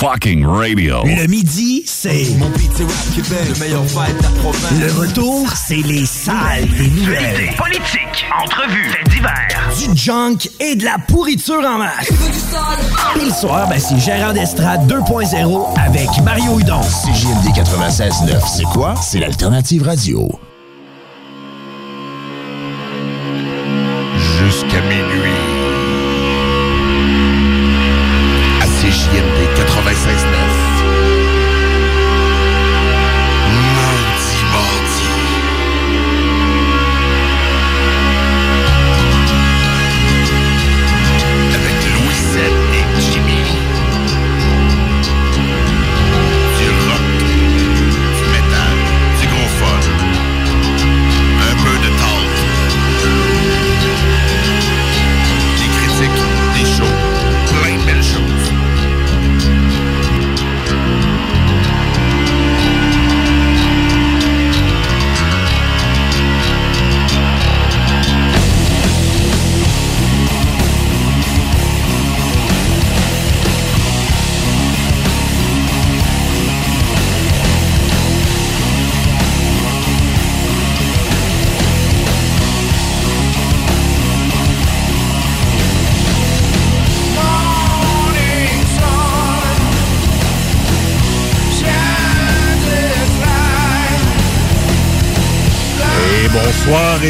fucking radio. Le midi, c'est. Mon rap Québec, le meilleur vibe de la province. Le retour, c'est les salles des nouvelles. Politique, entrevues, faits divers. Du junk et de la pourriture en masse. Et le soir, ben, c'est Gérard d'Estrade 2.0 avec Mario Hudon. CJMD 96.9, c'est quoi? C'est l'alternative radio.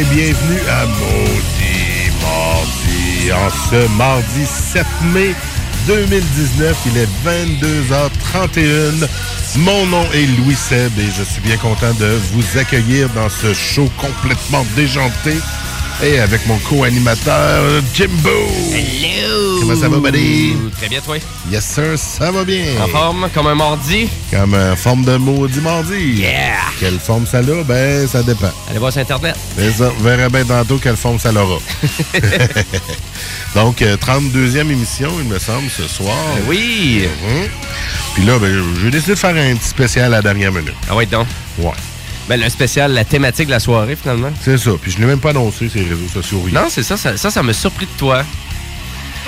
Bienvenue à Maudit Mardi. En ce mardi 7 mai 2019, il est 22h31. Mon nom est Louis Seb et je suis bien content de vous accueillir dans ce show complètement déjanté et avec mon co-animateur Jimbo. Hello! Comment ça va, buddy? Très bien, toi? Yes, sir, ça va bien. En forme, comme un mardi? Comme en forme de maudit mardi. Yeah! Quelle forme ça a? Ben, ça dépend. Allez voir sur Internet. Mais ça, on verra bien tantôt quelle forme ça aura. Donc, euh, 32e émission, il me semble, ce soir. Ben oui! Mhm. Puis là, ben, j'ai décidé de faire un petit spécial à la dernière minute. Ah ouais, donc? Ouais. Ben, le spécial, la thématique de la soirée, finalement. C'est ça. Puis je l'ai même pas annoncé sur les réseaux sociaux. rien. Non, c'est ça, ça, ça, ça m'a surpris de toi.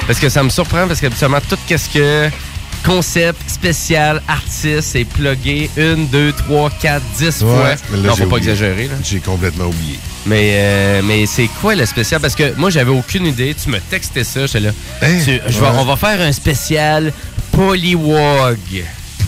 Parce que ça me surprend, parce qu'habituellement, tout qu'est-ce que concept, spécial, artiste, c'est plugué une, deux, trois, quatre, dix fois. Ouais, mais là, non, faut pas oublié. exagérer. J'ai complètement oublié. Mais, euh, mais c'est quoi le spécial? Parce que moi, j'avais aucune idée. Tu me textais ça, j'étais là. Hein? Tu- je vais- Ouais. on va faire un spécial Polywog.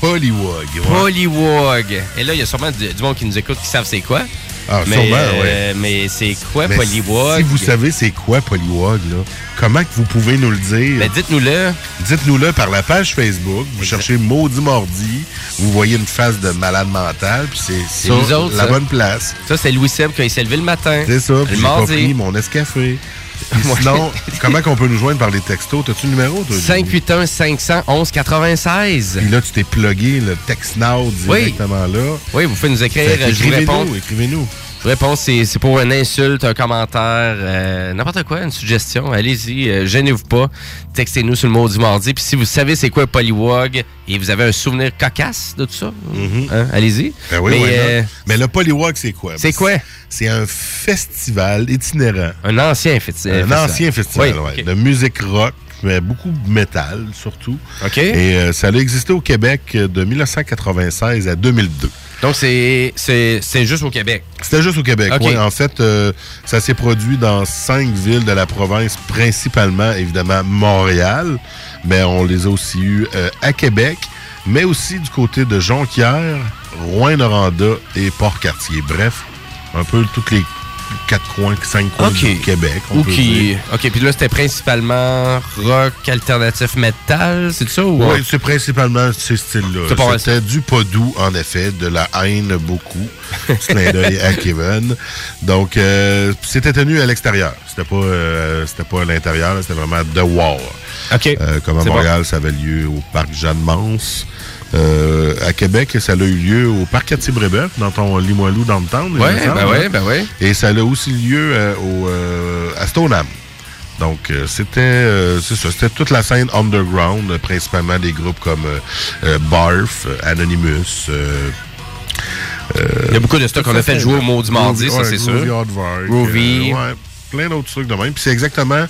Polywog. ouais. Et là, il y a sûrement du, du monde qui nous écoute qui savent c'est quoi. Ah, mais, sûrement, euh, oui. mais c'est quoi Mais? Si vous savez c'est quoi Polywog, là, comment que vous pouvez nous le dire? Ben, dites-nous-le. Dites-nous-le par la page Facebook. Vous cherchez Maudit Mardi. Vous voyez une face de malade mental. Puis c'est autres, la ça. bonne place. Ça, c'est Louis Seb quand il s'est levé le matin. C'est ça. Puis j'ai pas pris mon escafé. Sinon, comment qu'on peut nous joindre par les textos? T'as-tu le numéro, toi? Jimmy? 581 511 96. Puis là, tu t'es plugué le text now Oui. directement là. Oui, vous pouvez nous écrire. Réponds. Écrivez-nous, écrivez-nous. Réponds, c'est pour une insulte, un commentaire, euh, n'importe quoi, une suggestion. Allez-y, euh, gênez-vous pas. Textez-nous sur le mot du mardi. Puis si vous savez c'est quoi un polywog et vous avez un souvenir cocasse de tout ça, hein, allez-y. Ben oui, Mais, euh, Mais le Polywog, c'est quoi? c'est quoi? C'est un festival itinérant. Un ancien festi- Un ancien festival, Oui, ouais, de musique rock, mais beaucoup de métal surtout. OK. Et euh, ça a existé au Québec de 1996 à 2002. Donc c'est juste au Québec. C'était juste au Québec. Ouais. En fait, euh, ça s'est produit dans cinq villes de la province, principalement, évidemment, Montréal. Mais on les a aussi eus euh, à Québec, mais aussi du côté de Jonquière, Rouen-Noranda et Port-Cartier. Bref, un peu tous les quatre coins, cinq coins OK. du Québec. on peut dire. OK, puis là, c'était principalement rock, alternatif, metal, c'est ça? Ou... Oui, c'est principalement ces styles-là. C'était du pas doux, en effet, de la haine beaucoup. Clin d'œil à Kevin. Donc, euh, c'était tenu à l'extérieur. C'était pas, euh, c'était pas à l'intérieur, c'était vraiment The War. OK. Euh, comme à Montréal, ça avait lieu au parc Jeanne-Mance. Euh, à Québec, ça a eu lieu au parc Cartier-Brébeuf, dans ton Limoilou il me Ouais, semble, ben ouais, ben ouais. Et ça a aussi lieu euh, au, euh, à Stoneham. Donc, euh, c'était euh, c'est ça, c'était toute la scène underground, euh, principalement des groupes comme Barf, Anonymous. Il y a beaucoup de stock qu'on a fait jouer au mot du mardi, ça, ouais, c'est sûr. Groovy. euh, ouais, plein d'autres trucs de même. Puis c'est exactement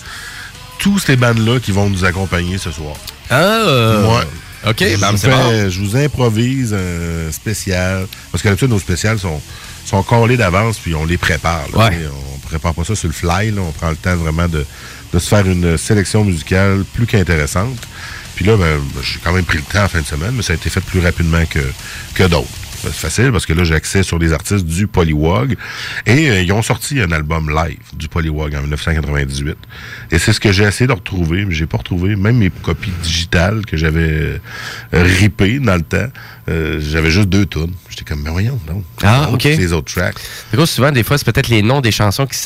tous ces bandes-là qui vont nous accompagner ce soir. Ah! Ouais. OK, je, ben, c'est je vous improvise un spécial. Parce que d'habitude, nos spéciales sont, sont collés d'avance, puis on les prépare. là. Ouais. On prépare pas ça sur le fly. là. On prend le temps vraiment de, de se faire une sélection musicale plus qu'intéressante. Puis là, ben, j'ai quand même pris le temps en fin de semaine, mais ça a été fait plus rapidement que, que d'autres. Facile parce que là, j'ai accès sur les artistes du Polywog. Et euh, ils ont sorti un album live du Polywog en 1998. Et c'est ce que j'ai essayé de retrouver, mais j'ai pas retrouvé. Même mes copies digitales que j'avais euh, ripées dans le temps, euh, j'avais juste deux tunes. J'étais comme, mais voyons, donc. Ah, OK. Les autres tracks. Gros, souvent, des fois, c'est peut-être les noms des chansons qui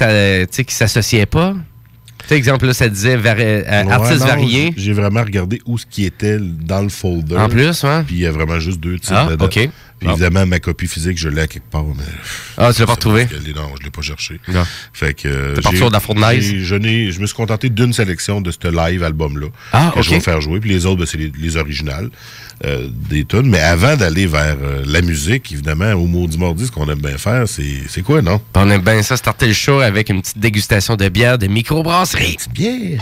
qui s'associaient pas? Tu exemple, là, ça disait vari- euh, Ouais, artistes variés. J'ai vraiment regardé où ce qui était dans le folder. En plus, ouais. Puis il y a vraiment juste deux titres Ah, dedans. OK. Puis Bon. évidemment, ma copie physique, je l'ai à quelque part. Mais... Ah, tu l'as pas retrouvé? Parce que les- Non, je l'ai pas cherché. Non. Fait que. euh, de la fournaise? Je, me suis contenté d'une sélection de ce live album-là. Ah, que je vais faire jouer. Puis les autres, ben, c'est les, les originales euh, des tunes. Mais avant d'aller vers euh, la musique, évidemment, au Maudit Mardi, ce qu'on aime bien faire, c'est quoi, non? On aime bien ça, starter le show avec une petite dégustation de bière de microbrasserie. It's beer.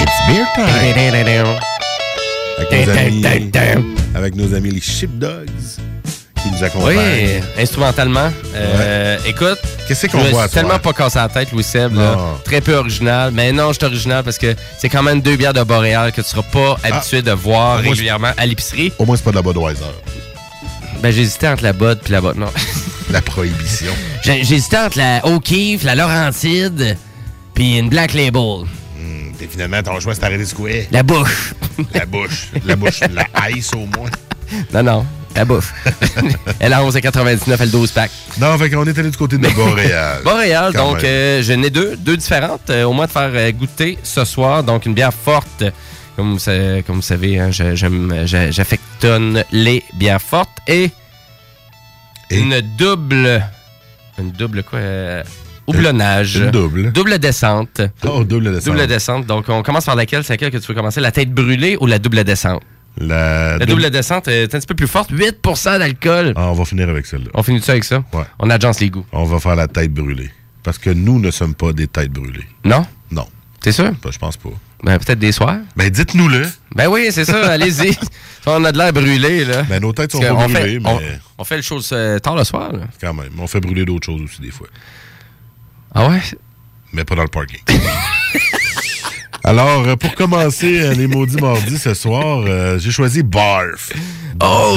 It's beer time. Avec nos amis, avec nos amis les Sheepdogs qui nous accompagnent. Oui, instrumentalement. Euh, Écoute, Qu'est-ce qu'on voit à tellement pas cassé la tête, Louis Seb. là. Très peu original. Mais non, je suis original parce que c'est quand même deux bières de Boréal que tu seras pas habitué de voir régulièrement à l'épicerie. Au moins, c'est pas de la Budweiser. Ben, j'hésitais entre la Bud puis la Bud. Non. La prohibition. J'hésitais entre la O'Keeffe, la Laurentide, puis une Black Label. T'es finalement, ton choix, c'est arrêté de secouer. La bouche. La bouche. La bouche. La ice, au moins. Non, non, la bouffe. elle a 11,99, elle 12 pack. Non, fait qu'on est allé du côté de Boréal. Boréal, donc euh, j'en ai deux, deux différentes, euh, au moins de faire euh, goûter ce soir. Donc une bière forte, comme vous, sa- comme vous savez, hein, je- j'affectionne les bières fortes. Et, Et? une double, une double quoi euh, Houblonnage. Une double. Double descente. Oh, double descente. Double descente. Donc on commence par laquelle C'est laquelle que tu veux commencer? La tête brûlée ou la double descente? La, La double descente est un petit peu plus forte, 8% d'alcool. Ah, on va finir avec celle-là. On finit ça avec ça? Ouais. On agence les goûts. On va faire la tête brûlée. Parce que nous ne sommes pas des têtes brûlées. Non? Non. T'es sûr? Ben, je pense pas. Ben peut-être des soirs. Ben, dites-nous-le. Ben oui, c'est ça, allez-y. on a de l'air brûlé, là. Ben, nos têtes sont pas brûlées, mais on, on fait le show euh, tard le soir, là. quand même. On fait brûler d'autres choses aussi, des fois. Ah ouais? Mais pas dans le parking. Alors, euh, pour commencer euh, les maudits mardis ce soir, euh, j'ai choisi BARF. Oh!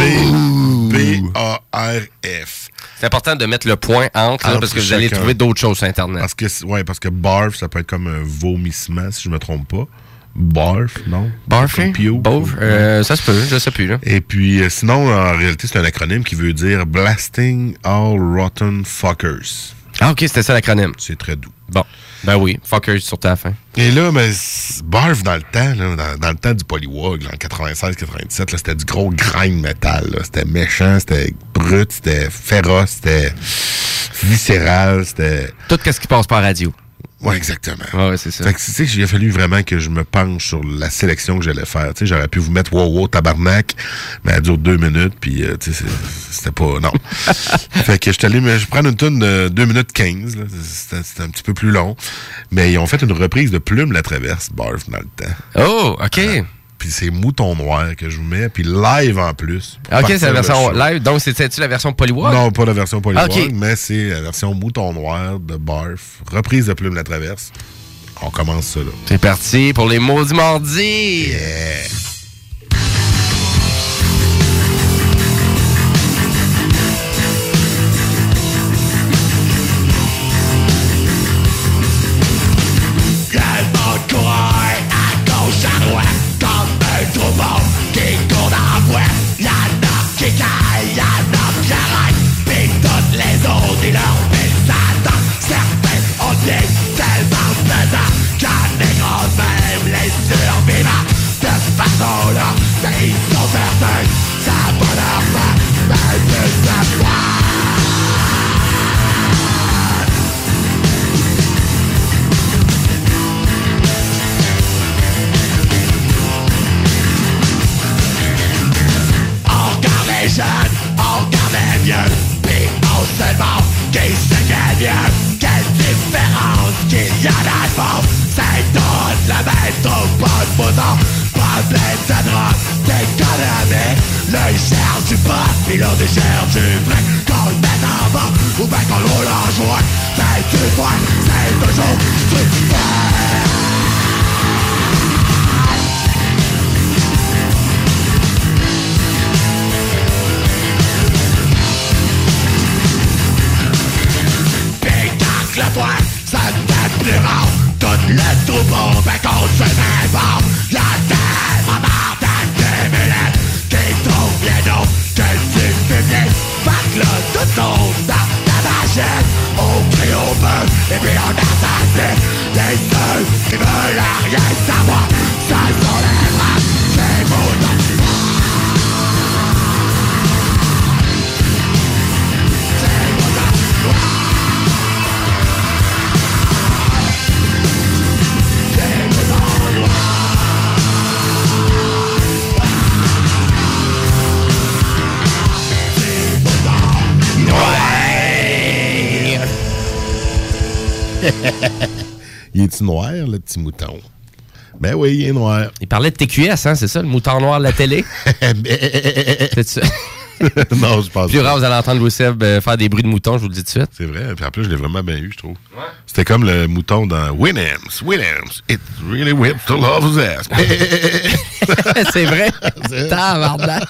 B-A-R-F. C'est important de mettre le point entre, là, parce que vous allez trouver d'autres choses sur Internet. Parce que, ouais, parce que BARF, ça peut être comme un vomissement, si je me trompe pas. BARF, non? Puke. Beauf? Euh, ça se peut, je sais plus, là. Et puis, euh, sinon, en réalité, c'est un acronyme qui veut dire Blasting All Rotten Fuckers. Ah, ok, c'était ça l'acronyme. C'est très doux. Bon. Ben oui, fuckers surtout à la fin. Et là, mais Barf, dans le temps, là, dans, dans le temps du Polywog, en 96-97, là, c'était du gros grind metal. là. C'était méchant, c'était brut, c'était féroce, c'était viscéral, c'était... Tout ce qui passe par radio. Ouais, exactement. Ouais, ouais, c'est ça. Fait que, tu sais, il a fallu vraiment que je me penche sur la sélection que j'allais faire. Tu sais, j'aurais pu vous mettre wow, wow, tabarnak, mais elle dure deux minutes, puis, euh, tu sais, c'était pas... Non. fait que je suis allé me je prends une tonne de 2 minutes 15. là. C'était c'était un petit peu plus long. Mais ils ont fait une reprise de Plume la Traverse, Barf, dans le temps. Oh, ok. Puis c'est Mouton Noir que je vous mets, puis live en plus. Ok, c'est la version live. Donc, c'était-tu la version Polywog? Non, pas la version Polywog, Ok. mais c'est la version Mouton Noir de Barf. Reprise de Plume la Traverse. On commence ça, là. C'est parti pour les maudits mardis. Yeah. Du pot, puis l'autre cherche du vrai Qu'on le mette en bas, ou bien qu'on le roule en joie C'est du vrai, c'est toujours du Pétac le poing, ça ne plus rare. Tout le troupeau, qu'on se met fort Y'a tellement marre des Qui bien d'autres dans ta machine On crie au feu, et puis on assassine Les ceux qui veulent rien savoir Ça sont les les moutons il est-tu noir, le petit mouton? Ben oui, il est noir. Il parlait de TQS, hein, c'est ça, le mouton noir de la télé? c'est ça. non, je pense Plus pas. vous allez entendre Louis Seb euh, faire des bruits de mouton, je vous le dis tout de suite. C'est vrai. Puis en plus, je l'ai vraiment bien eu, je trouve. C'était comme le mouton dans Williams. Williams. It really whips to love his ass. c'est vrai. Tabarnache.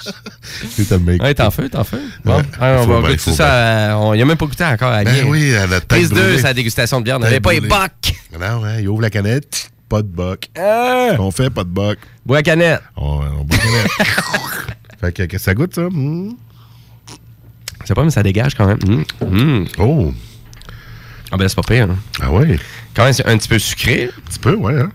C'est tellement Ouais, t'es en feu, t'es en feu. Bon, Ouais. on va goûter ça. euh, on- Il a même pas goûté encore à Ben oui, à la tête Prise 2, brûlée. c'est la dégustation de bière. On n'avait pas les bocs. Non, hein, il ouvre la canette, pas de boc. On fait pas de boc. Bois la canette. On, on boit la canette. Fait que, que ça goûte, ça? Hmm. Je sais pas, mais ça dégage quand même. Mmh. Mmh. Oh. Ah ben, c'est pas pire. hein. Ah ouais? Quand même, c'est un petit peu sucré. Un petit peu, ouais. Hein?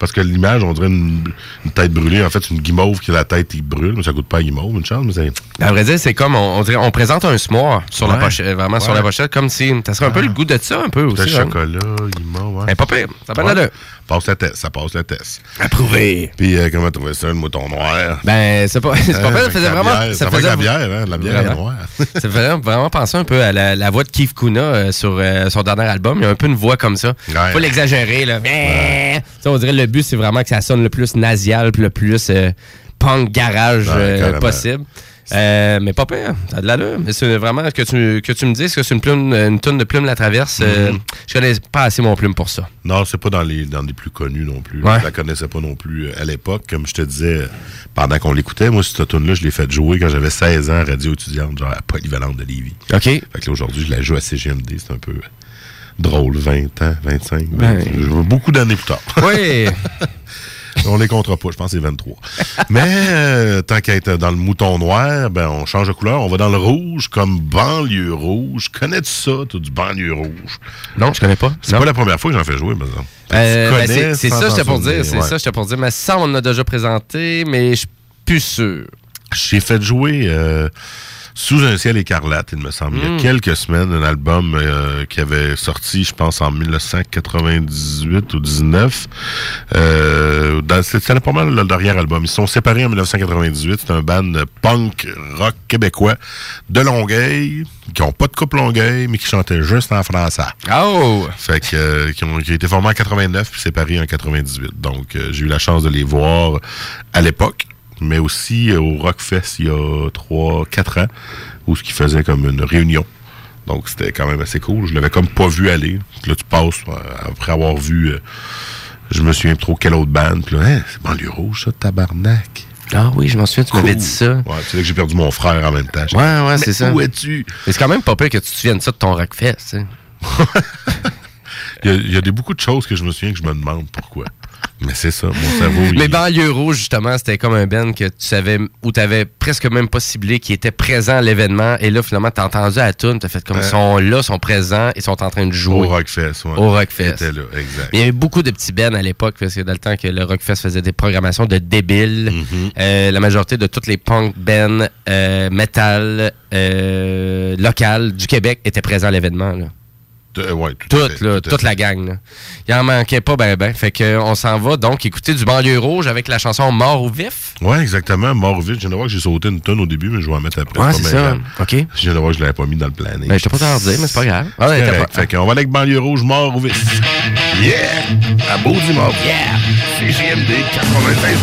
Parce que l'image, on dirait une, une tête brûlée. En fait, c'est une guimauve qui la tête, il brûle, mais ça goûte pas à guimauve, une chance, mais c'est. À vrai dire, c'est comme, on, on dirait, on présente un s'more sur la pochette, vraiment sur la pochette, comme si, ça serait un peu le goût de ça, un peu Le aussi. hein. chocolat, guimauve, ouais. Mais pas pire, ça va Ouais. Passe le test, ça passe le test. Approuvé. Puis, euh, comment trouvé ça, le mouton noir? Ben, c'est pas, c'est pas pire, ça faisait vraiment, bière. ça Ça faisait la bière, hein? La bière Vraiment. noire. ça faisait vraiment penser un peu à la, la voix de Keith Kuna euh, sur euh, son dernier album. Il y a un peu une voix comme ça. Ouais. Faut l'exagérer, là. Sais, on dirait le but, c'est vraiment que ça sonne le plus nasial puis le plus euh, punk garage Ouais, possible. Euh, mais pas pire, t'as de l'allure. Mais c'est vraiment que tu, que tu me dises que c'est une plume, une tonne de plume la traverse. euh, Mhm. je connais pas assez mon plume pour ça. Non, c'est pas dans les, dans les plus connus non plus. Ouais. Je la connaissais pas non plus euh, à l'époque. Comme je te disais, pendant qu'on l'écoutait, moi, cette tune là je l'ai fait jouer quand j'avais 16 ans à radio étudiante, genre à Polyvalente de Lévis. OK. Fait que là, aujourd'hui, je la joue à CGMD. C'est un peu drôle. 20 ans, 25. Ben. je veux beaucoup d'années plus tard. Oui. on les comptera pas, je pense que c'est 23. Mais euh, tant qu'à être dans le mouton noir, ben on change de couleur, on va dans le rouge comme banlieue rouge. Connais-tu ça, toi, du banlieue rouge? non, je connais pas. C'est pas la première fois que j'en fais jouer, par exemple. Euh, ben, c'est ça, j'étais pour dire. C'est ouais. ça, j'étais pour dire. Mais ça, on en a déjà présenté, mais je suis plus sûr. J'ai fait jouer euh, Sous un ciel écarlate, il me semble, il y a Mm. quelques semaines, un album euh, qui avait sorti, je pense, en 1998 ou 19. Euh, C'était pas mal le dernier album. Ils sont séparés en 1998. C'est un band punk rock québécois de Longueuil, qui ont pas de couple Longueuil, mais qui chantaient juste en français. Oh! Fait que, euh, qui, ont, qui ont été formés en 89 puis séparés en 98. Donc, euh, j'ai eu la chance de les voir à l'époque, mais aussi euh, au Rockfest il y a 3-4 ans, où ce qu'ils faisaient comme une réunion. Donc, c'était quand même assez cool. Je l'avais comme pas vu aller. Là, tu passes, euh, après avoir vu, euh, je me souviens trop quelle autre bande. Puis là, c'est Banlieue Rouge, ça, tabarnak. Ah oui, je m'en souvian, tu m'avais dit ça. Ouais, c'est là que j'ai perdu mon frère en même temps. Ouais, ouais, c'est ça. Où es-tu? Mais c'est quand même pas pire que tu te souviennes ça de ton Rockfest. Il y a, il y a des, beaucoup de choses que je me souviens que je me demande pourquoi. Mais c'est ça, mon cerveau. Mais Banlieue Rouge, justement, c'était comme un band que tu savais, où tu avais presque même pas ciblé, qui était présent à l'événement. Et là, finalement, t'as entendu à la tune, t'as fait comme ils sont là, sont présents, ils sont en train de jouer. Au Rockfest, ouais. Au Rockfest. C'était là, exact. Il y avait beaucoup de petits bands à l'époque, parce que dans le temps que le Rockfest faisait des programmations de débiles, Mm-hmm. euh, la majorité de toutes les punk bands, euh, metal, euh, locales du Québec étaient présents à l'événement. là. Euh, ouais, tout à Toute, fait, là, tout toute la gang. Là. Il en manquait pas ben ben. Fait que on s'en va donc écouter du banlieue rouge avec la chanson Mort ou vif. Ouais, exactement. Mort vite. Je viens de voir que j'ai sauté une tonne au début, mais je vais en mettre après. Ouais, c'est ça. OK. Je viens de voir que je l'avais pas mis dans le planning. Ben, je t'ai pas dire, mais c'est pas grave. Ah, ouais, correct. pas- Fait qu'on va aller avec banlieue rouge, mort ou vite. Yeah! À Beau Dimanche. Yeah! CGMD 96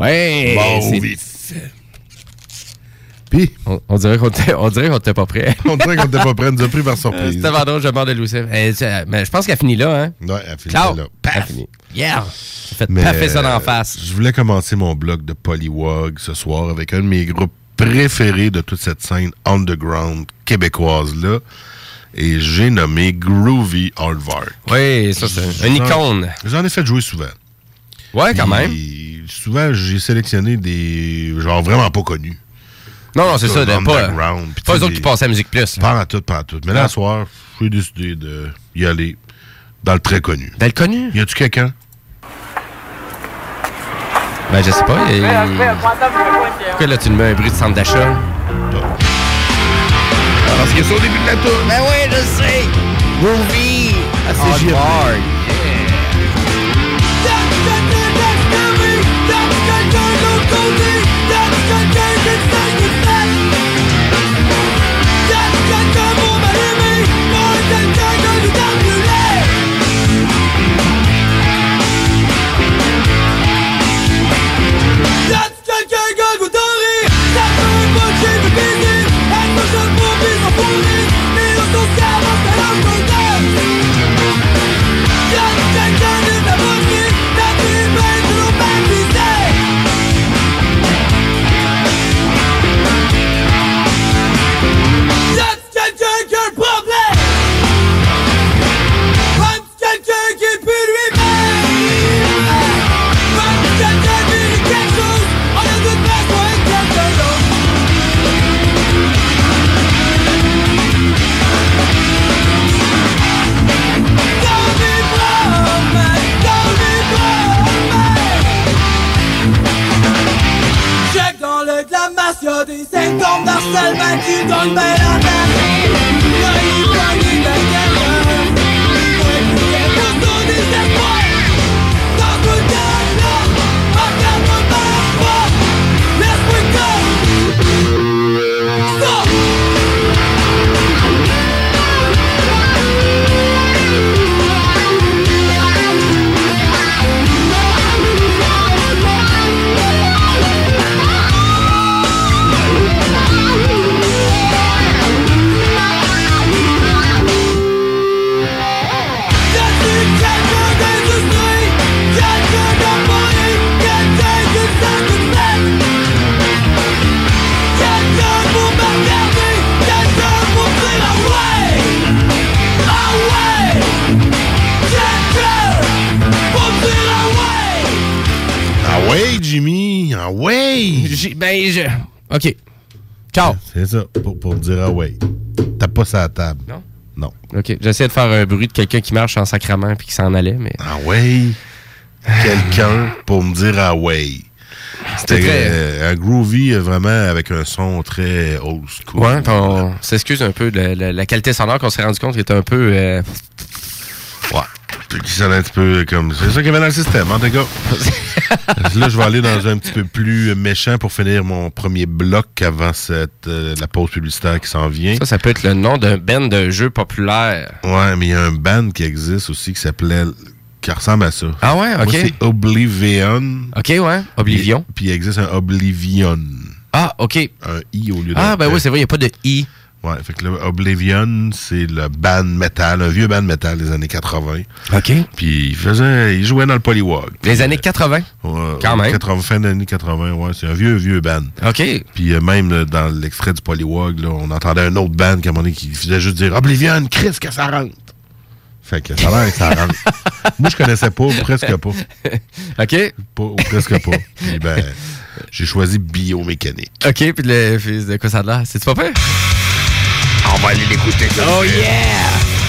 Ouais! Bon, vif. Puis, on, on dirait qu'on était- on dirait qu'on était pas prêt. on dirait qu'on était pas prêt, elle nous a pris par Euh, surprise. C'était vendredi, je demande de. Eh, c'est- Mais je pense qu'elle finit là, hein? Ouais, elle finit Ciao! là. Elle Paf! finit. Yeah! Faites paffer ça euh, d'en face. Je voulais commencer mon blog de Polywog ce soir avec un de mes groupes préférés de toute cette scène underground québécoise-là. Et j'ai nommé Groovy Hardvark. Oui, ça, c'est une icône. J'en ai fait jouer souvent. Ouais, quand même. Puis, Souvent, j'ai sélectionné des genre vraiment pas connus. Non, non, c'est ça. Pas, puis pas eux autres qui passaient à Musique Plus. Pas en tout, pas en tout. Mais là, ce soir, j'ai décidé d'y aller dans le très connu. Dans le connu? Y a-tu quelqu'un? Ben, je sais pas. il- Pourquoi là, tu me mets un bruit de centre d'achat? Parce que c'est au début de la tour. Ben oui, je sais! Groovy! Ah, c'est On JFD. bar, Check des symptômes d'harcèlement qui donnent ben la tête. OK. Ciao. C'est ça, pour, pour dire ah ouais. T'as pas ça à la table. Non? Non. OK. J'essaie de faire un bruit de quelqu'un qui marche en sacrament puis qui s'en allait, mais. Ah ouais? Quelqu'un pour me dire ah ouais. C'était très- euh, un groovy euh, vraiment avec un son très old school. Ouais, on s'excuse un peu de la, la- la qualité sonore qu'on s'est rendu compte qui était un peu. euh, Ouais. Qui sonne un petit peu comme. C'est ça qu'il y avait dans le système, en tout cas. Là, je vais aller dans un petit peu plus méchant pour finir mon premier bloc avant cette, euh, la pause publicitaire qui s'en vient. Ça, ça peut être le nom d'un band de jeu populaire. Ouais, mais il y a un band qui existe aussi qui s'appelait. qui ressemble à ça. Ah ouais, ok. c'est Oblivion. OK, ouais. Oblivion. Puis, puis il existe un Oblivion. Ah, OK. Un I au lieu d'un Ah, ben E. oui, c'est vrai, il n'y a pas de I. Ouais, fait que là, Oblivion, c'est le band metal, un vieux band metal des années 80. OK. Puis il faisait, il jouait dans le Polywog. Les années 80. Ouais, Quand même. 80, fin des années 80, ouais, c'est un vieux, vieux band. OK. Puis euh, même là, dans l'extrait du Polywog, là, on entendait un autre band qui, à un moment donné, qui faisait juste dire Oblivion, Chris, que ça rentre. Fait que ça a l'air que ça rentre. Moi, je connaissais pas, ou presque pas. OK. Pas, ou presque pas. Puis ben, j'ai choisi biomécanique. OK, puis le, de quoi ça a l'air? C'est-tu pas peur? On va aller l'écouter. Oh yeah!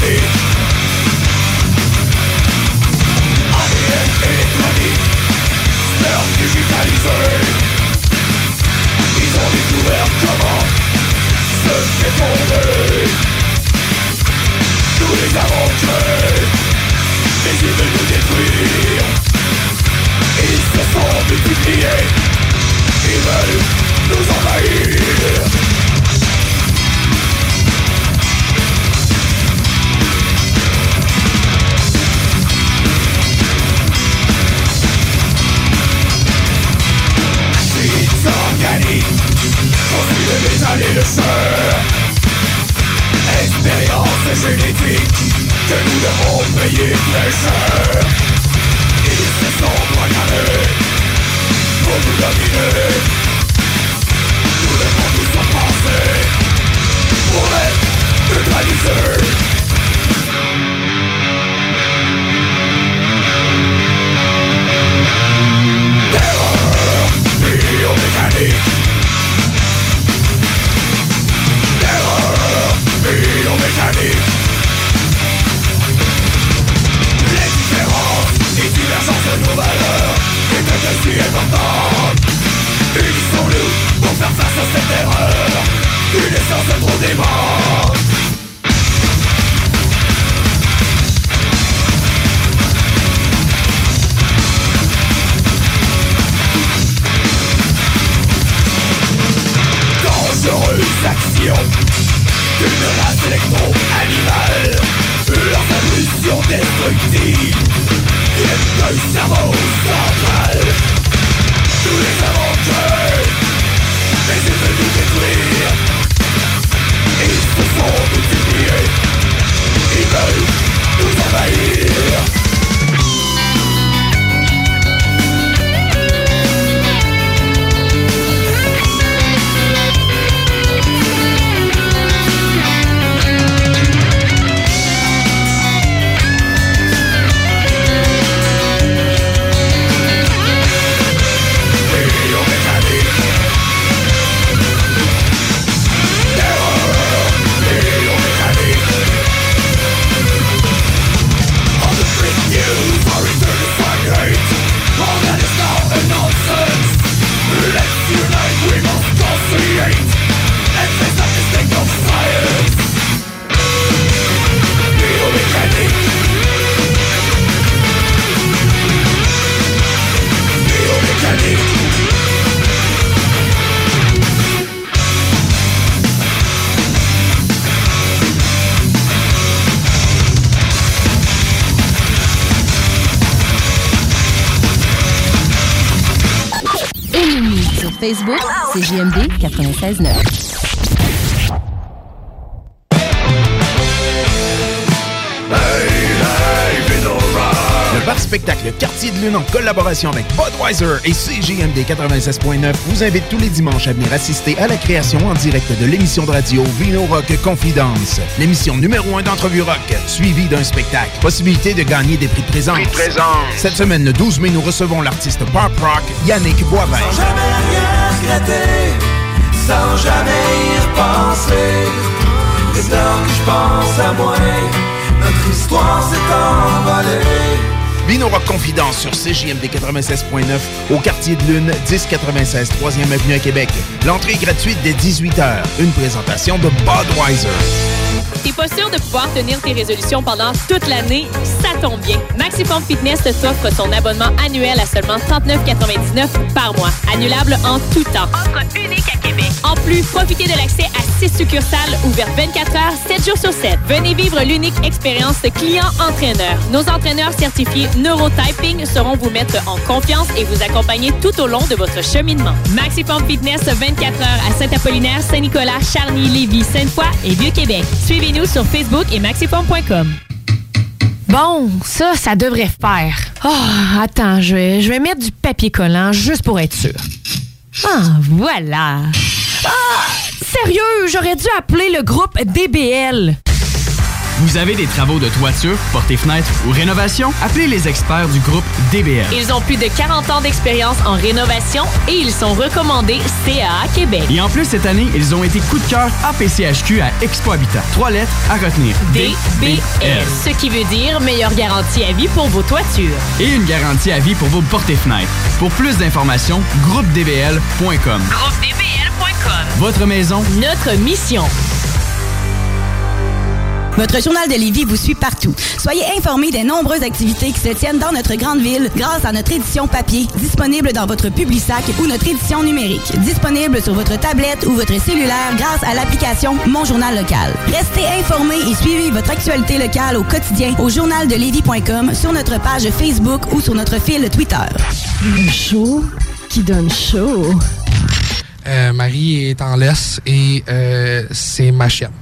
Biomécanique Facebook, c'est JMD 96.9. Spectacle Quartier de Lune en collaboration avec Budweiser et CJMD 96.9 vous invite tous les dimanches à venir assister à la création en direct de l'émission de radio Vino Rock Confidence. L'émission numéro 1 d'entrevue rock, suivie d'un spectacle. Possibilité de gagner des prix de présence. Prix de présence. Cette semaine, le 12 mai, nous recevons l'artiste pop rock Yannick Boivin. Sans jamais rien regretter, sans jamais y repenser. Dès lors que je pense à moi, notre histoire s'est envolée. Vino Rock Confidence sur CJMD 96.9 au quartier de Lune, 1096 3e Avenue à Québec. L'entrée gratuite dès 18h. Une présentation de Budweiser. T'es pas sûr de pouvoir tenir tes résolutions pendant toute l'année? Ça tombe bien. Maximum Fitness t'offre son abonnement annuel à seulement 39,99 par mois. Annulable en tout temps. Offre unique à Québec. En plus, profitez de l'accès à 6 succursales ouvertes 24 heures, 7 jours sur 7. Venez vivre l'unique expérience client-entraîneur. Nos entraîneurs certifiés Neurotyping sauront vous mettre en confiance et vous accompagner tout au long de votre cheminement. Maximum Fitness 24 heures à Saint-Apollinaire, Saint-Nicolas, Charny, Lévis, Sainte-Foy et Vieux-Québec. Suivez-nous sur Facebook et maximum.com. Bon, ça, ça devrait faire. Ah, attends, je vais, je vais mettre du papier collant juste pour être sûr. Ah, voilà. Ah, sérieux, j'aurais dû appeler le groupe DBL. Vous avez des travaux de toiture, portes et fenêtres ou rénovation? Appelez les experts du groupe DBL. Ils ont plus de 40 ans d'expérience en rénovation et ils sont recommandés CAA Québec. Et en plus, cette année, ils ont été coup de cœur APCHQ à Expo Habitat. Trois lettres à retenir. DBL. Ce qui veut dire meilleure garantie à vie pour vos toitures. Et une garantie à vie pour vos portes et fenêtres. Pour plus d'informations, groupedbl.com. GroupeDBL.com. Votre maison, Notre mission. Votre journal de Lévis vous suit partout. Soyez informés des nombreuses activités qui se tiennent dans notre grande ville grâce à notre édition papier, disponible dans votre Publisac ou notre édition numérique, disponible sur votre tablette ou votre cellulaire grâce à l'application Mon Journal Local. Restez informés et suivez votre actualité locale au quotidien au journaldelévis.com, sur notre page Facebook ou sur notre fil Twitter. Un show qui donne chaud. Euh, Marie est en laisse et euh, c'est ma chienne.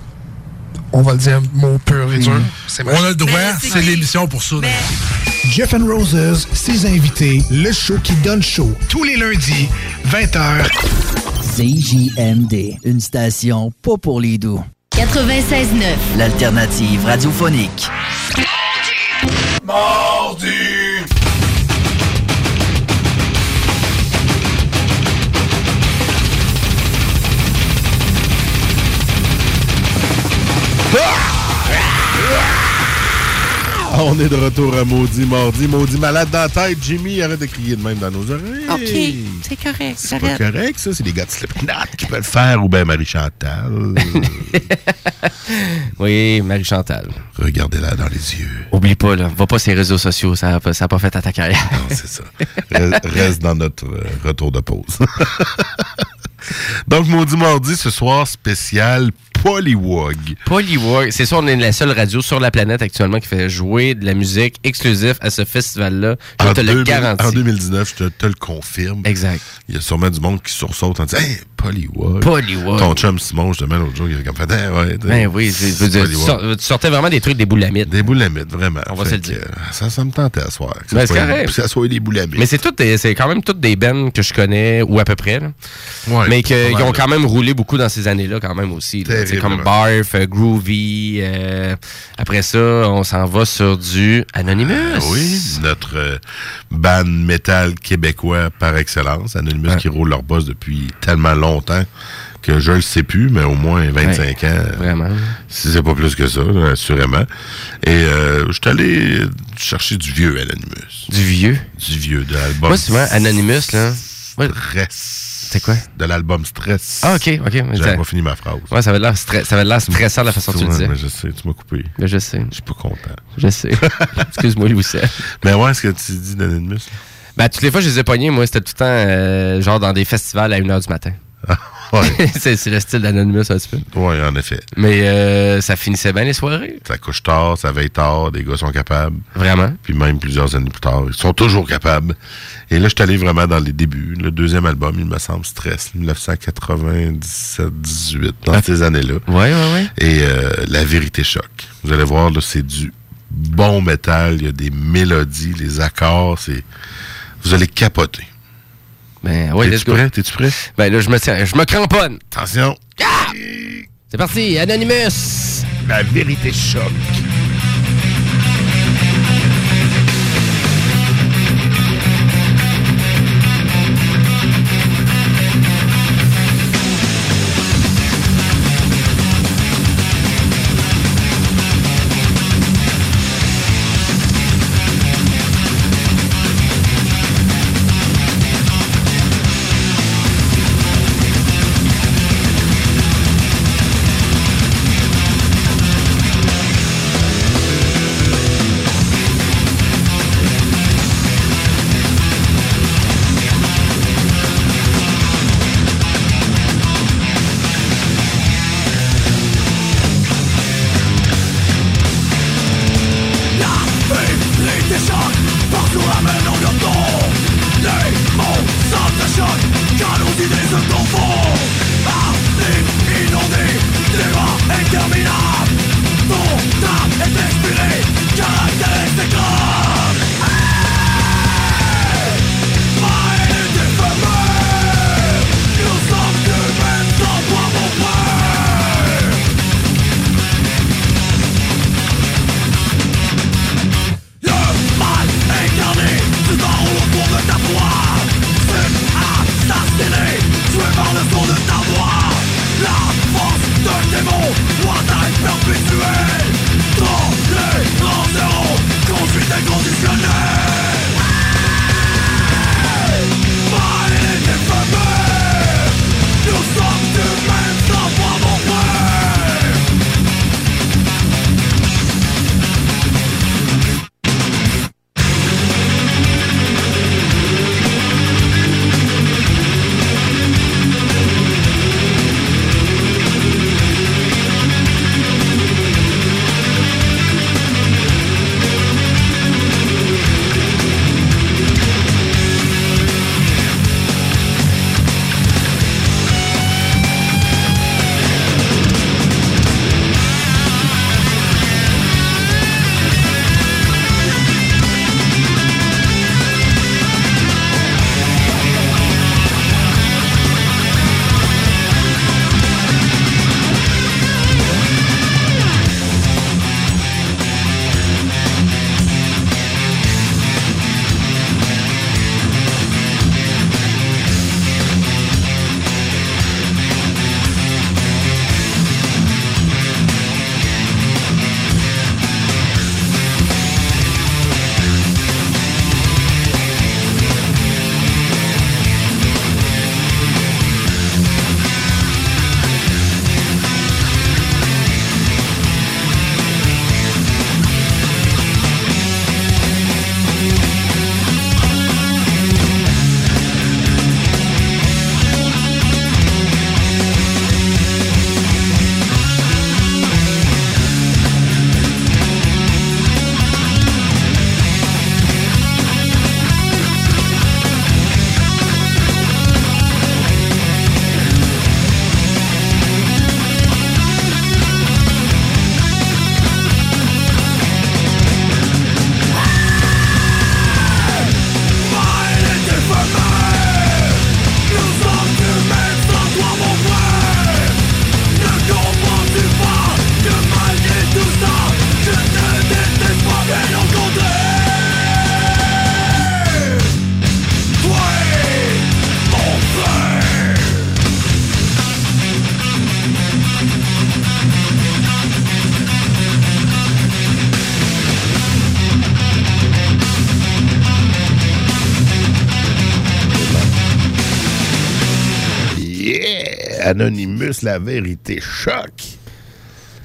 On va le dire, mot pur et dur. C'est On a le droit, c'est l'émission pour ça. Jeff and Roses, ses invités, le show qui donne chaud. Tous les lundis, 20h. CJMD, une station pas pour les doux. 96.9. L'alternative radiophonique. Ah, On est de retour à Maudit Mardi. Maudit malade dans la tête. Jimmy, arrête de crier de même dans nos oreilles. OK, c'est correct. C'est pas correct, ça. C'est les gars de Slipknot qui peuvent le faire, ou bien Marie-Chantal. Oui, Marie-Chantal. Regardez-la dans les yeux. Oublie pas, là. Va pas sur les réseaux sociaux, ça n'a pas, ça a pas fait à ta carrière. c'est ça. Reste- Reste dans notre euh, retour de pause. Donc, Maudit Mardi, ce soir, spécial Polywog. Polywog, c'est ça, on est la seule radio sur la planète actuellement qui fait jouer de la musique exclusive à ce festival-là. Je En, te le 2000 garantis. en 2019, je te, te le confirme. Exact. Il y a sûrement du monde qui sursaute en disant Hey, Polywog. Polywog. Ton chum Simon, je demande l'autre jour, il a comme fait ouais. Ben oui, veux dire, tu, sor- tu sortais vraiment des trucs des boulamites. Des boulamites, vraiment. On va Fait se le dire. Ça, ça me tentait à soir. Que Ben, c'est correct. que ça soit des boulamites. Mais c'est quand même toutes des bands que je connais, ou à peu près. là. Ouais, mais qu'ils ont quand même roulé beaucoup dans ces années-là, quand même aussi. C'est comme. Barf, euh, Groovy. euh, après ça, on s'en va sur du Anonymous. Ah oui, notre euh, band métal québécois par excellence, Anonymous, qui roule leur boss depuis tellement longtemps que je le sais plus, mais au moins 25 ans. Vraiment. Si c'est pas plus que ça, assurément. Et euh, je suis allé chercher du vieux Anonymous. Du vieux? Du vieux, de l'album. Moi, souvent, Anonymous, là. C'est quoi? De l'album Stress. Ah, ok, ok. J'avais pas fini ma phrase. Ouais, ça avait l'air stre- ça avait l'air stressant la façon dont tu le disais. mais je sais, tu m'as coupé. Mais je sais. Je suis pas content. Je sais. Excuse-moi, Louis. Mais ouais, est-ce que tu dis d'Anonymous? Ben, toutes les fois, je les ai pognés, moi, c'était tout le temps, euh, genre, dans des festivals à 1h du matin. ouais. c'est le style d'Anonymous, un petit peu. Oui, en effet. Mais euh, ça finissait bien les soirées. Ça couche tard, ça veille tard, les gars sont capables. Vraiment? Puis même plusieurs années plus tard, ils sont toujours capables. Et là, je suis allé vraiment dans les débuts. Le deuxième album, il me semble, Stress, 1997-18, dans ces années-là. Ouais, ouais, ouais. Et euh, La Vérité Choc. Vous allez voir, c'est du bon métal. Il y a des mélodies, les accords, c'est... Vous allez capoter. Ben, ouais, let's T'es-tu prêt? T'es-tu prêt? Ben, là, je me tiens, je me cramponne. Attention. C'est parti, Anonymous. La Vérité Choc. La vérité choque.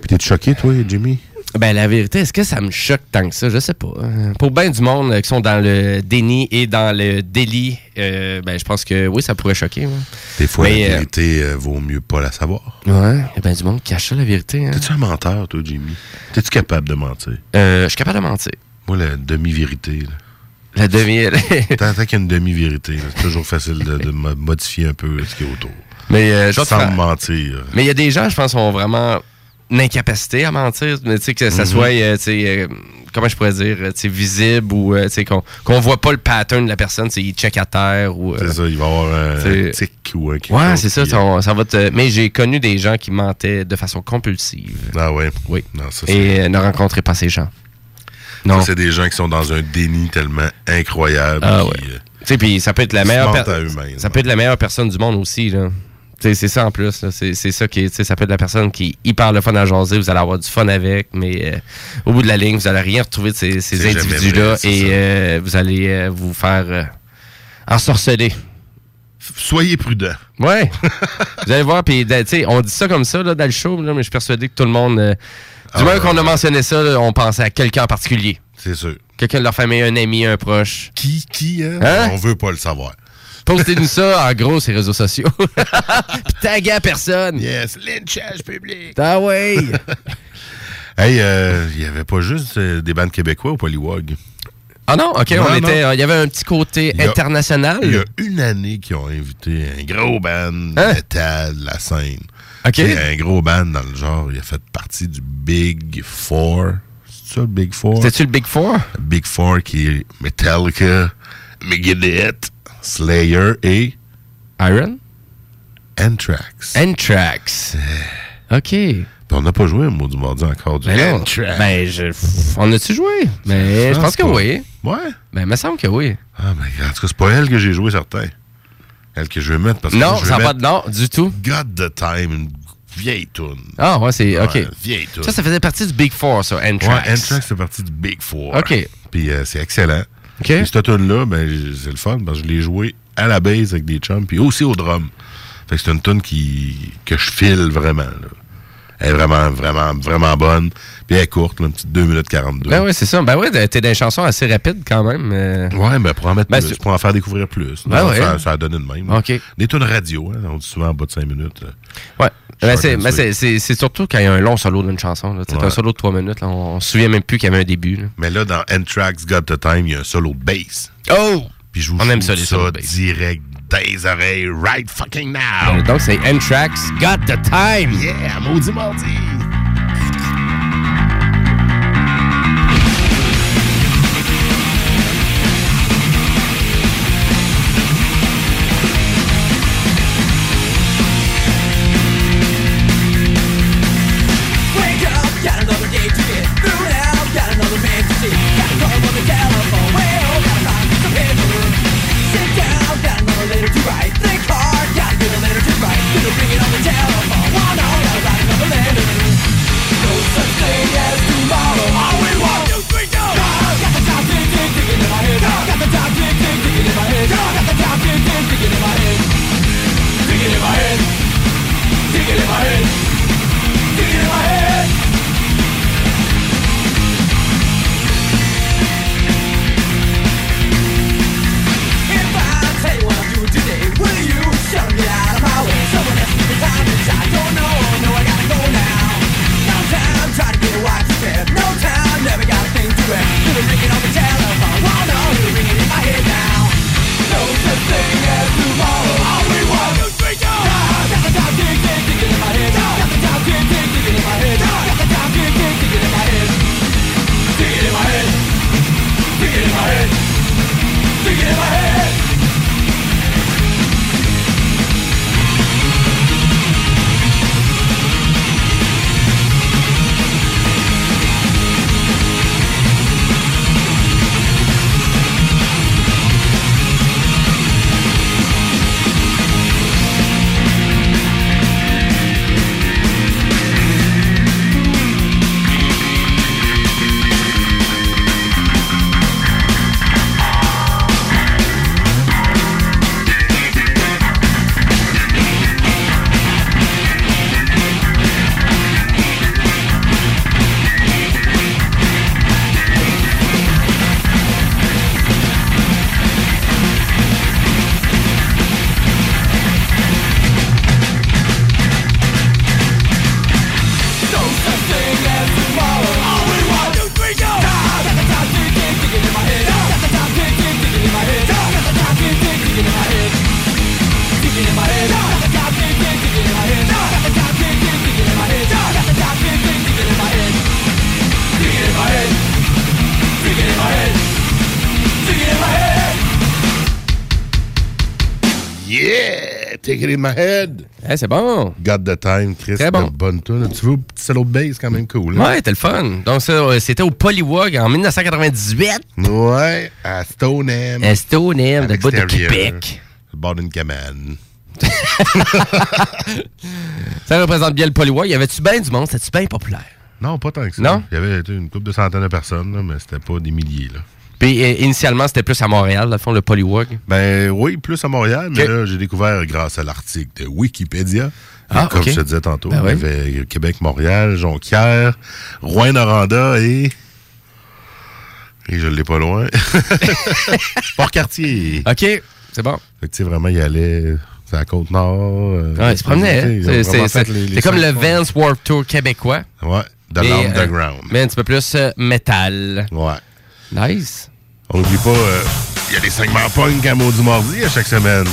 Puis t'es choqué, toi, Jimmy? Ben, la vérité, est-ce que ça me choque tant que ça? Je sais pas. Euh, Pour bien du monde euh, qui sont dans le déni et dans le délit, euh, ben, je pense que oui, ça pourrait choquer. ouais. Des fois, Mais, la euh, vérité euh, vaut mieux pas la savoir. Ouais, il y a bien du monde qui cache ça, la vérité. Hein. T'es-tu un menteur, toi, Jimmy? T'es-tu capable de mentir? Euh, je suis capable de mentir. Moi, la demi-vérité, là. La demi... Tant, tant qu'il y a une demi-vérité, c'est toujours facile de, de mo- modifier un peu ce qui est autour. Mais euh, Sans mentir. Mais il y a des gens, je pense, qui ont vraiment une incapacité à mentir, mais tu sais, que ça Mhm. soit, euh, tu sais, euh, comment je pourrais dire, tu sais, visible ou, tu sais, qu'on qu'on voit pas le pattern de la personne, tu sais, il check à terre ou... C'est ça, il va avoir un, tic ou un quelque Ouais, c'est ça, ça, va te... Mais j'ai connu des gens qui mentaient de façon compulsive. Ah ouais? Oui. Non, ça, c'est- Et ne rencontrez pas ces gens. Non. c'est des gens qui sont dans un déni tellement incroyable. Ah qui, ouais. euh, Tu sais, puis ça peut être la meilleure mentent per- à eux-mêmes. ça peut être la meilleure personne du monde aussi là. C'est ça en plus. C'est c'est ça qui est, tu sais, ça peut être la personne qui est hyper le fun à jaser. Vous allez avoir du fun avec, mais euh, au bout de la ligne, vous allez rien retrouver de ces, ces individus-là et euh, vous allez euh, vous faire ensorceler. Soyez prudents. Ouais. vous allez voir, puis tu sais, on dit ça comme ça là, dans le show, là, mais je suis persuadé que tout le monde, du Ah, moment qu'on a mentionné ça, là, on pensait à quelqu'un en particulier. C'est sûr. Quelqu'un de leur famille, un ami, un proche. Qui, qui, hein? Hein? On veut pas le savoir. Postez-nous ça en gros sur les réseaux sociaux. Puis taguez à personne. Yes, lynchage public. Ah ouais. Hey, euh, il y avait pas juste euh, des bandes québécois au Polywog. Ah non, ok, Non, on non. était. euh, Il y avait un petit côté a- international. Il y a une année qu'ils ont invité un gros band Hein? métal de la scène. Ok. Un gros band dans le genre. Il a fait partie du Big Four. C'est ça, le Big Four? C'était-tu le Big Four? Le Big Four qui est Metallica, Megadeth, Slayer et Iron? Anthrax. Anthrax. Ok. Puis on n'a pas joué un mot du mardi encore du Ben non. Anthrax. Ben, je, on a-tu joué? Ben, je pense que oui. Ouais? Ben, il me semble que oui. Ah, mais en tout cas, c'est pas elle que j'ai joué, certain. Elle que je vais mettre parce que Non, je ça n'a pas nom du tout. God the Time, une vieille toune. Ah, ouais, c'est. Ok. Ouais, vieille toune. Ça, ça faisait partie du Big Four, ça, Anthrax. Ouais, Anthrax fait partie du Big Four. OK. Puis euh, c'est excellent. OK. Puis cette tune-là, ben, c'est le fun parce que je l'ai joué à la base avec des chums, puis aussi au drum. Fait que c'est une tune qui, que je file vraiment. là. Elle est vraiment, vraiment, vraiment bonne. Puis elle est courte, une petite 2 minutes 42. Ben oui, c'est ça. Ben oui, t'es dans des chansons assez rapides quand même. euh. Ouais, mais pour en mettre Ben, plus, c'est- pour en faire découvrir plus. Ben Non, ouais. ça, ça a donné de même. OK. Des tunes radio, hein, on dit souvent en bas de 5 minutes. euh. Ouais. Ben, c'est, and ben, c'est, c'est- c'est surtout quand il y a un long solo d'une chanson. Ouais. Un solo de 3 minutes, là, on, on se souvient même plus qu'il y avait un début. Là. Mais là, dans Anthrax Got the Time, il y a un solo de bass. Oh! Puis je vous On aime ça, les bass. direct des oreilles, right fucking now. Donc, c'est Anthrax Got the Time. Yeah, maudit mardi. Take It In My Head. Eh, c'est bon. Got the Time, Chris. Très bon. Bonne tune. Tu veux, petit solo de bass, quand même cool. hein? Ouais, c'était le fun. Donc, euh, c'était au Polywog en 1998. Ouais, à Stoneham. À Stoneham, À bout de. Québec. Le bord d'une cabane. Ça représente bien le Polywog. Y avait-tu bien du monde? C'était-tu bien populaire? Non, pas tant que ça. Non? Il y avait une couple de centaines de personnes, là, mais c'était pas des milliers. Là. Puis, euh, initialement, c'était plus à Montréal, dans le fond, le Polywog. Ben oui, plus à Montréal, mais là, j'ai découvert grâce à l'article de Wikipédia. Ah, comme je te disais tantôt, Ben il y oui. avait Québec, Montréal, Jonquière, Rouen-Noranda et. Et je l'ai pas loin. Port-Cartier. OK, c'est bon. Fait que, tu sais, vraiment, il allait. C'est la côte-nord. euh, Ouais, il se promenait. hein. C'est- comme le. Vance Warped Tour québécois. Ouais, de Mais, l'underground. euh, mais un petit peu plus euh, métal. Ouais. Nice. On n'oublie pas, euh, il y a des segments punk à Maudit Mardi à chaque semaine.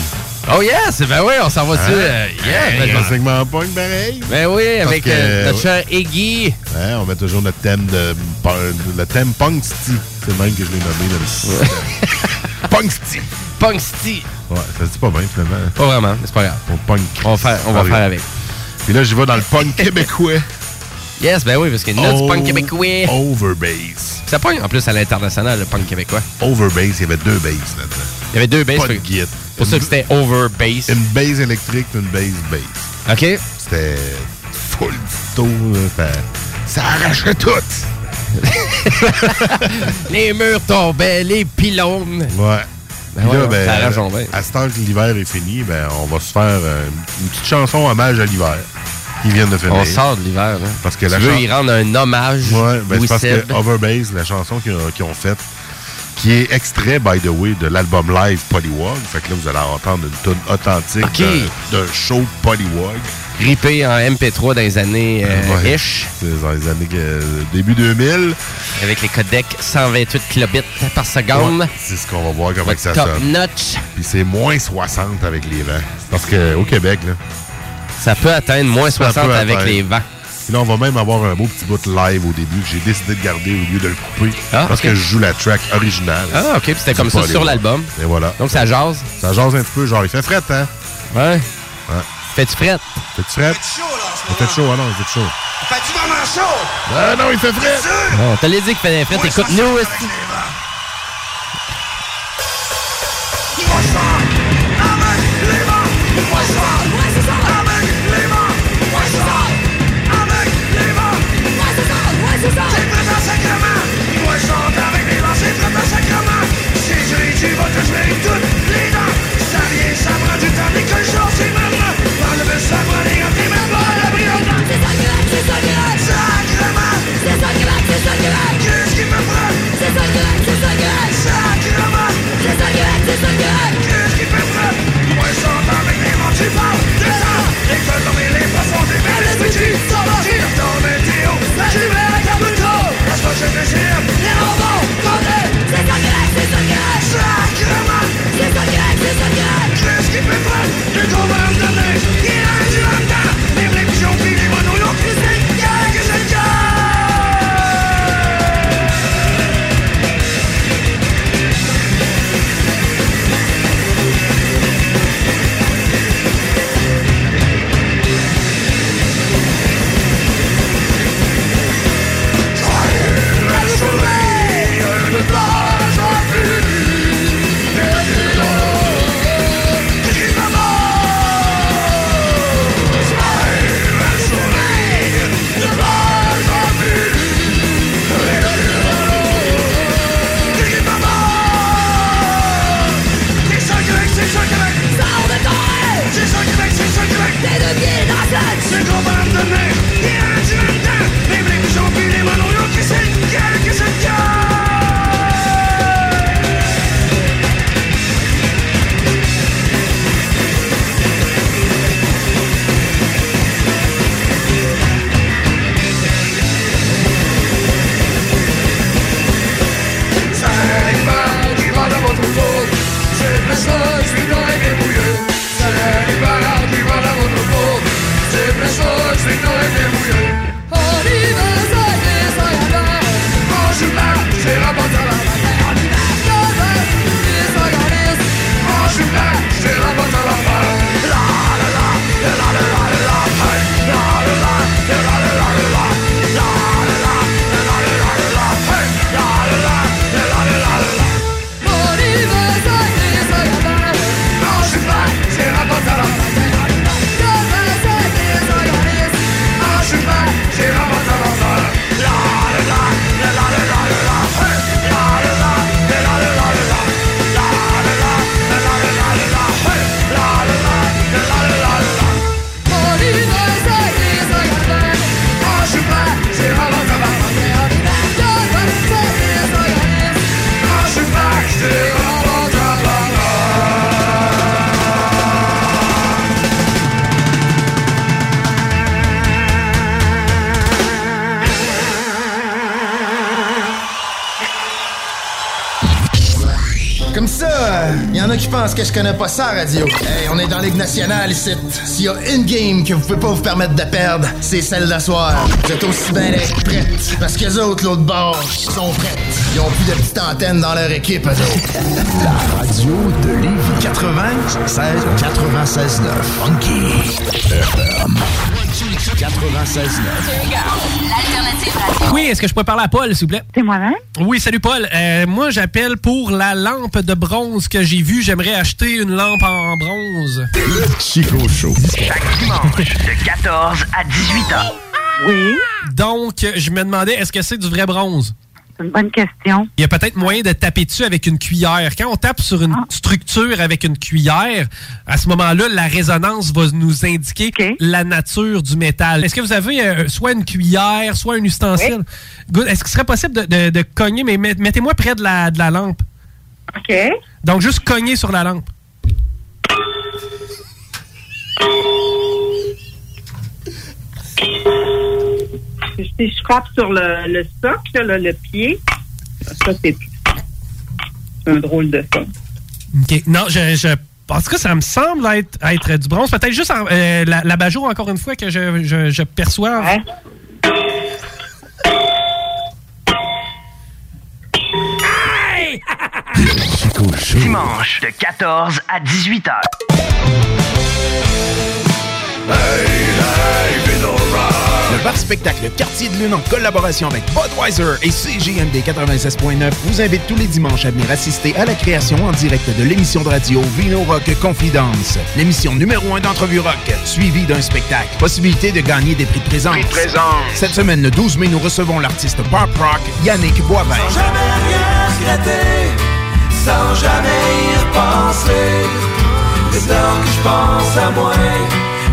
Oh yes! Ben oui, on s'en va dessus. Hein? euh, yeah! Ben, je- un segment punk pareil. ben oui, Parce avec que, euh, notre ouais. cher Iggy. Ouais, on met toujours notre thème de le thème. C'est le même que je l'ai nommé dans le système. punk city. Punk City. Ouais, ça se dit pas bien finalement. Pas vraiment, mais c'est pas grave. Au punk. On va faire, on va faire avec. Puis là, j'y vais dans le punk québécois. Yes, ben oui, parce qu'il y a notre Oh, punk québécois. Overbass. Ça pogne en plus à l'international, le punk québécois. Overbass, il y avait deux basses là-dedans. Il y avait deux basses. Pas de guide. pour ça que c'était over bass. Une base électrique une base bass. OK? C'était full là, Ça, ça arrachait tout. les murs tombaient, les pylônes. Ouais. Ben ouais, là, ben, ça arrache à ce temps que l'hiver est fini, ben, on va se faire euh, une petite chanson hommage à l'hiver qui vient de finir. On sort de l'hiver. là. Parce que tu la veux chan- y rendre un hommage. Ouais, ben, c'est parce Seb. que Overbass, la chanson qu'ils ont, faite, qui est extrait, by the way, de l'album live Polywog. Fait que là, vous allez entendre une tune authentique Ok. d'un- show Polywog. Rippé en MP3 dans les années euh, Ouais. ish. C'est dans les années euh, début 2000. Avec les codecs 128 kilobits par seconde. Ouais, c'est ce qu'on va voir comment ça Top sonne. notch. Puis c'est moins 60 avec les vents. Parce qu'au Québec, là, Ça peut atteindre moins Ça 60 peut avec atteindre. les vents. Puis là, on va même avoir un beau petit bout de live au début que j'ai décidé de garder au lieu de le couper. Ah, parce que je joue la track originale. Ah, ok, puis c'était comme ça sur l'album. Et voilà. Donc ça jase. Ça jase un petit peu, genre il fait fret, hein? Ouais. Ouais. Fais-tu frette? Fait-tu fret? Il fait chaud, ah non, il fait chaud. Fait du vraiment chaud! Ah non, il fait fret! Non, t'as dit qu'il fait frette. Écoute-nous, esti. Mange je connais pas ça, radio. Hey, on est dans Ligue nationale ici. S'il y a une game que vous pouvez pas vous permettre de perdre, c'est celle d'asseoir. Vous êtes aussi bien d'être prêtes. Parce que les autres, l'autre bord, sont prêtes. Ils ont plus de petites antennes dans leur équipe, eux autres. La radio de Lévis 96 96 9 Funky FM 96 Oui, est-ce que je peux parler à Paul, s'il vous plaît? C'est moi-même. Oui, salut Paul. Euh, moi, j'appelle pour la lampe de bronze que j'ai vue. J'aimerais acheter une lampe en bronze. Chico Show. Chaque dimanche de 14 à 18 ans. Oui. Donc, je me demandais, est-ce que c'est du vrai bronze? C'est une bonne question. Il y a peut-être moyen de taper dessus avec une cuillère. Quand on tape sur une structure avec une cuillère, à ce moment-là, la résonance va nous indiquer la nature du métal. Est-ce que vous avez euh, soit une cuillère, soit un ustensile? Est-ce qu'il serait possible de, de- de cogner, mais met- mettez-moi près de la, de la lampe. OK. Donc, juste cogner sur la lampe. Si je frappe sur le, le socle, là, le pied, ça, c'est c'est un drôle de son. OK. Non, je, je- en tout cas, ça me semble être, être du bronze. Peut-être juste en- euh, la, la bajour, encore une fois, que je, je- je perçois. Dimanche de 14 à 18 heures. Le bar spectacle Quartier de Lune en collaboration avec Budweiser et CJMD 96.9 vous invite tous les dimanches à venir assister à la création en direct de l'émission de radio Vino Rock Confidence. L'émission numéro un d'entrevue rock, suivie d'un spectacle. Possibilité de gagner des prix de présence. Prix de présence. Cette semaine, le 12 mai, nous recevons l'artiste pop rock Yannick Boivin. Sans jamais rien regretter, sans jamais y repenser. Dès que je pense à moi,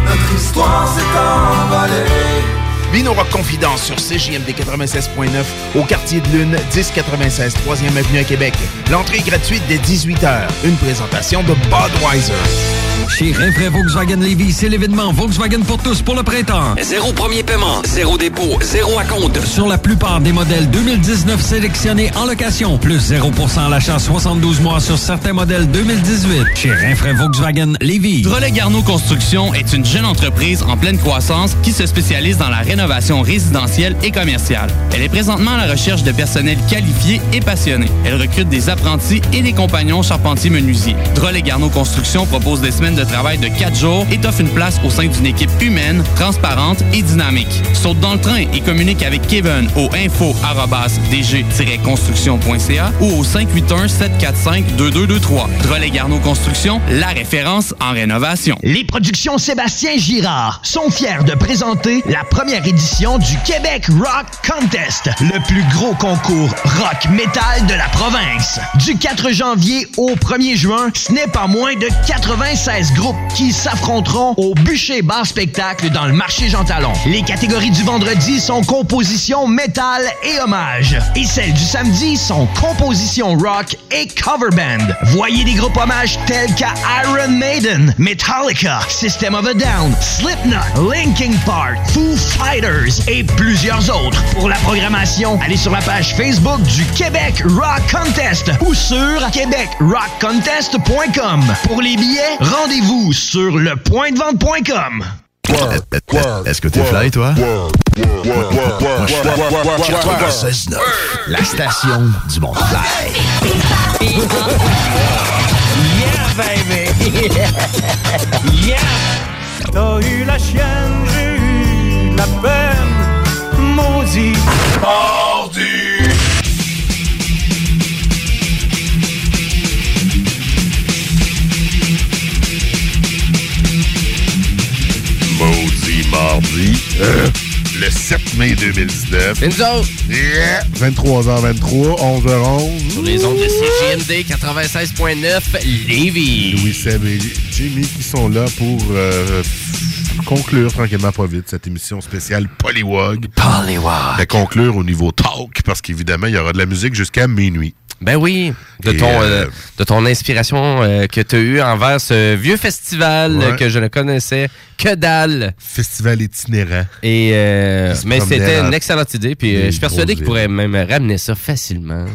notre histoire s'est envolée. Vino Rock Confidence sur CJMD 96.9 au quartier de Lune, 1096 3e Avenue à Québec. L'entrée est gratuite dès 18h. Une présentation de Budweiser. Chez Rinfraie Volkswagen Lévy, c'est l'événement Volkswagen pour tous pour le printemps. Zéro premier paiement, zéro dépôt, zéro acompte sur la plupart des modèles 2019 sélectionnés en location, plus 0% à l'achat 72 mois sur certains modèles 2018. Chez Rinfraie Volkswagen Lévy. Drolet Garneau Construction est une jeune entreprise en pleine croissance qui se spécialise dans la rénovation résidentielle et commerciale. Elle est présentement à la recherche de personnel qualifié et passionné. Elle recrute des apprentis et des compagnons charpentiers-menuisiers. Drolet Garneau Construction propose des semaines de travail de 4 jours et t'offre une place au sein d'une équipe humaine, transparente et dynamique. Saute dans le train et communique avec Kevin au info-dg-construction.ca ou au 581-745-2223. Drolet Garneau Construction, la référence en rénovation. Les productions Sébastien Girard sont fiers de présenter la première édition du Québec Rock Contest, le plus gros concours rock metal de la province. Du 4 janvier au 1er juin, ce n'est pas moins de 96 groupes qui s'affronteront au bûcher bar spectacle dans le marché Jean Talon. Les catégories du vendredi sont composition métal et hommage. Et celles du samedi sont composition rock et cover band. Voyez des groupes hommages tels qu'à Iron Maiden, Metallica, System of a Down, Slipknot, Linkin Park, Foo Fighters et plusieurs autres. Pour la programmation, allez sur la page Facebook du Québec Rock Contest ou sur québecrockcontest.com. Pour les billets, rendez-vous sur lepointdevente.com. Est-ce que t'es fly, toi? La station du monde fly. Yeah, baby! yeah! T'as eu la chienne, la peine, maudit. Mardi! Maudit mardi. Euh, le 7 mai 2019. C'est nous autres. Yeah. 23h23, 11h11. Sur les ondes de CGMD 96.9 Lévis. Louis Seb et Jimmy qui sont là pour euh, conclure tranquillement pas vite cette émission spéciale Polywog. Polywog. De conclure au niveau talk parce qu'évidemment, il y aura de la musique jusqu'à minuit. Ben oui, de Et, ton, euh, euh, de ton inspiration euh, que tu as eue envers ce vieux festival Ouais. que je ne connaissais que dalle. Festival itinérant. Et mais c'était une excellente idée. Puis je suis persuadé qu'il pourrait même ramener ça facilement.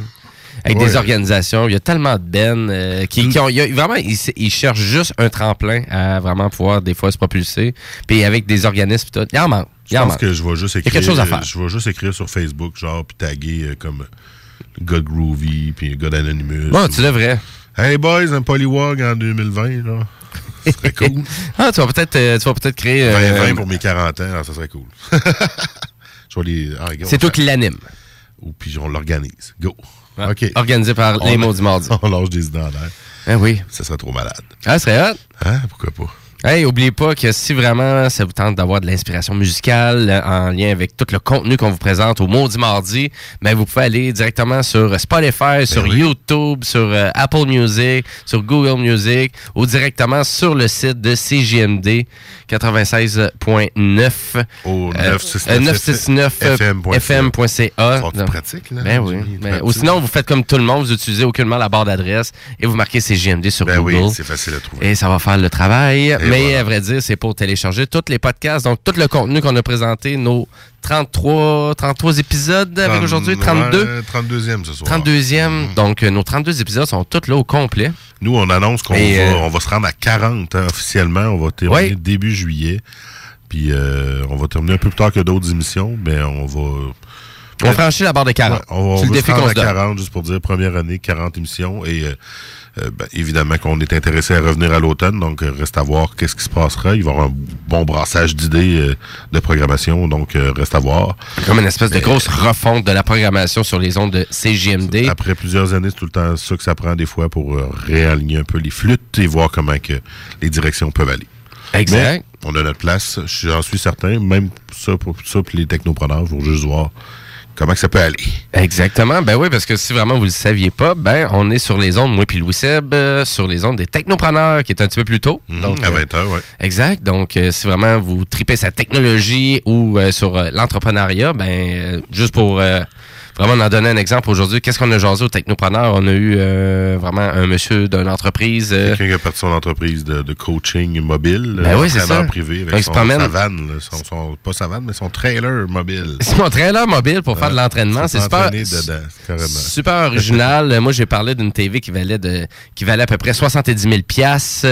Avec Ouais. des organisations. Il y a tellement de bennes euh, qui, qui ont, il y a- vraiment, ils, ils cherchent juste un tremplin à vraiment pouvoir des fois se propulser. Puis avec des organismes, tout. il y en manque. Je pense que je vais juste Il y a écrire. quelque chose à faire. Je vais juste écrire sur Facebook, genre, puis taguer euh, comme de Groovy, puis le gars d'Anonymous. Bon, ou- tu devrais. Hey boys, un polywog en 2020, là. Ça serait cool. ah, tu vas peut-être euh, tu vas peut-être créer. euh, 2020 pour mes 40 ans, ça serait cool. je vais les. ah, C'est toi qui l'anime. Ou puis on l'organise. Go. OK. Organisé par les mots du mardi. On lâche des idées en l'air. Ah oui. Ça serait trop malade. Ah, ce serait hot. Hein? Pourquoi pas? Hey, oubliez pas que si vraiment ça vous tente d'avoir de l'inspiration musicale euh, en lien avec tout le contenu qu'on vous présente au Maudit Mardi, ben vous pouvez aller directement sur Spotify, sur YouTube, sur euh, Apple Music, sur Google Music ou directement sur le site de CJMD 96.9 Au euh, 969 euh, 969 FM.ca. Sont-ils Donc, pratiques, là, Ben oui. Ben, Pratique. ou sinon, vous faites comme tout le monde, vous utilisez aucunement la barre d'adresse et vous marquez CJMD sur Ben oui, Google. c'est facile à trouver. Et ça va faire le travail. Mais voilà. à vrai dire, c'est pour télécharger tous les podcasts. Donc, tout le contenu qu'on a présenté, nos 33, 33 épisodes avec 30, aujourd'hui, 32. ouais, 32e ce soir. 32e. Donc, euh, nos 32 épisodes sont tous là au complet. Nous, on annonce qu'on va, euh, on va se rendre à 40 hein, officiellement. On va terminer début juillet. Puis euh, on va terminer un peu plus tard que d'autres émissions, mais on va. On franchit la barre de 40. Ouais, on C'est va le défi se rendre à se donne. 40, juste pour dire première année, 40 émissions. Et euh, euh, ben, évidemment qu'on est intéressé à revenir à l'automne, donc euh, reste à voir qu'est-ce qui se passera. Il va y avoir un bon brassage d'idées euh, de programmation, donc euh, reste à voir. Comme une espèce de grosse refonte de la programmation sur les ondes de CGMD. Après plusieurs années, c'est tout le temps ça que ça prend des fois pour réaligner un peu les flûtes et voir comment que les directions peuvent aller. Exact. Mais on a notre place, j'en suis certain, même ça pour ça pour les technopreneurs, pour juste voir comment que ça peut aller? Exactement. Ben oui, parce que si vraiment vous le saviez pas, ben on est sur les ondes, moi puis Louis Seb, euh, sur les ondes des technopreneurs, qui est un petit peu plus tôt. Donc, à euh, 20 h ouais. Exact. Donc, euh, si vraiment vous tripez sa technologie ou euh, sur euh, l'entrepreneuriat, ben euh, juste pour euh, vraiment en donner un exemple aujourd'hui, qu'est-ce qu'on a jasé au technopreneur? On a eu euh, vraiment un monsieur d'une entreprise. euh, Quelqu'un qui a parti son entreprise de, de coaching mobile, Ben euh, oui, c'est ça. privé avec son, promène. sa vanne, son, son- pas sa vanne, mais son trailer mobile. C'est mon trailer mobile pour faire de l'entraînement. C'est super, dedans, super original. Euh, Moi, j'ai parlé d'une TV qui valait de, qui valait à peu près 70 000 piastres.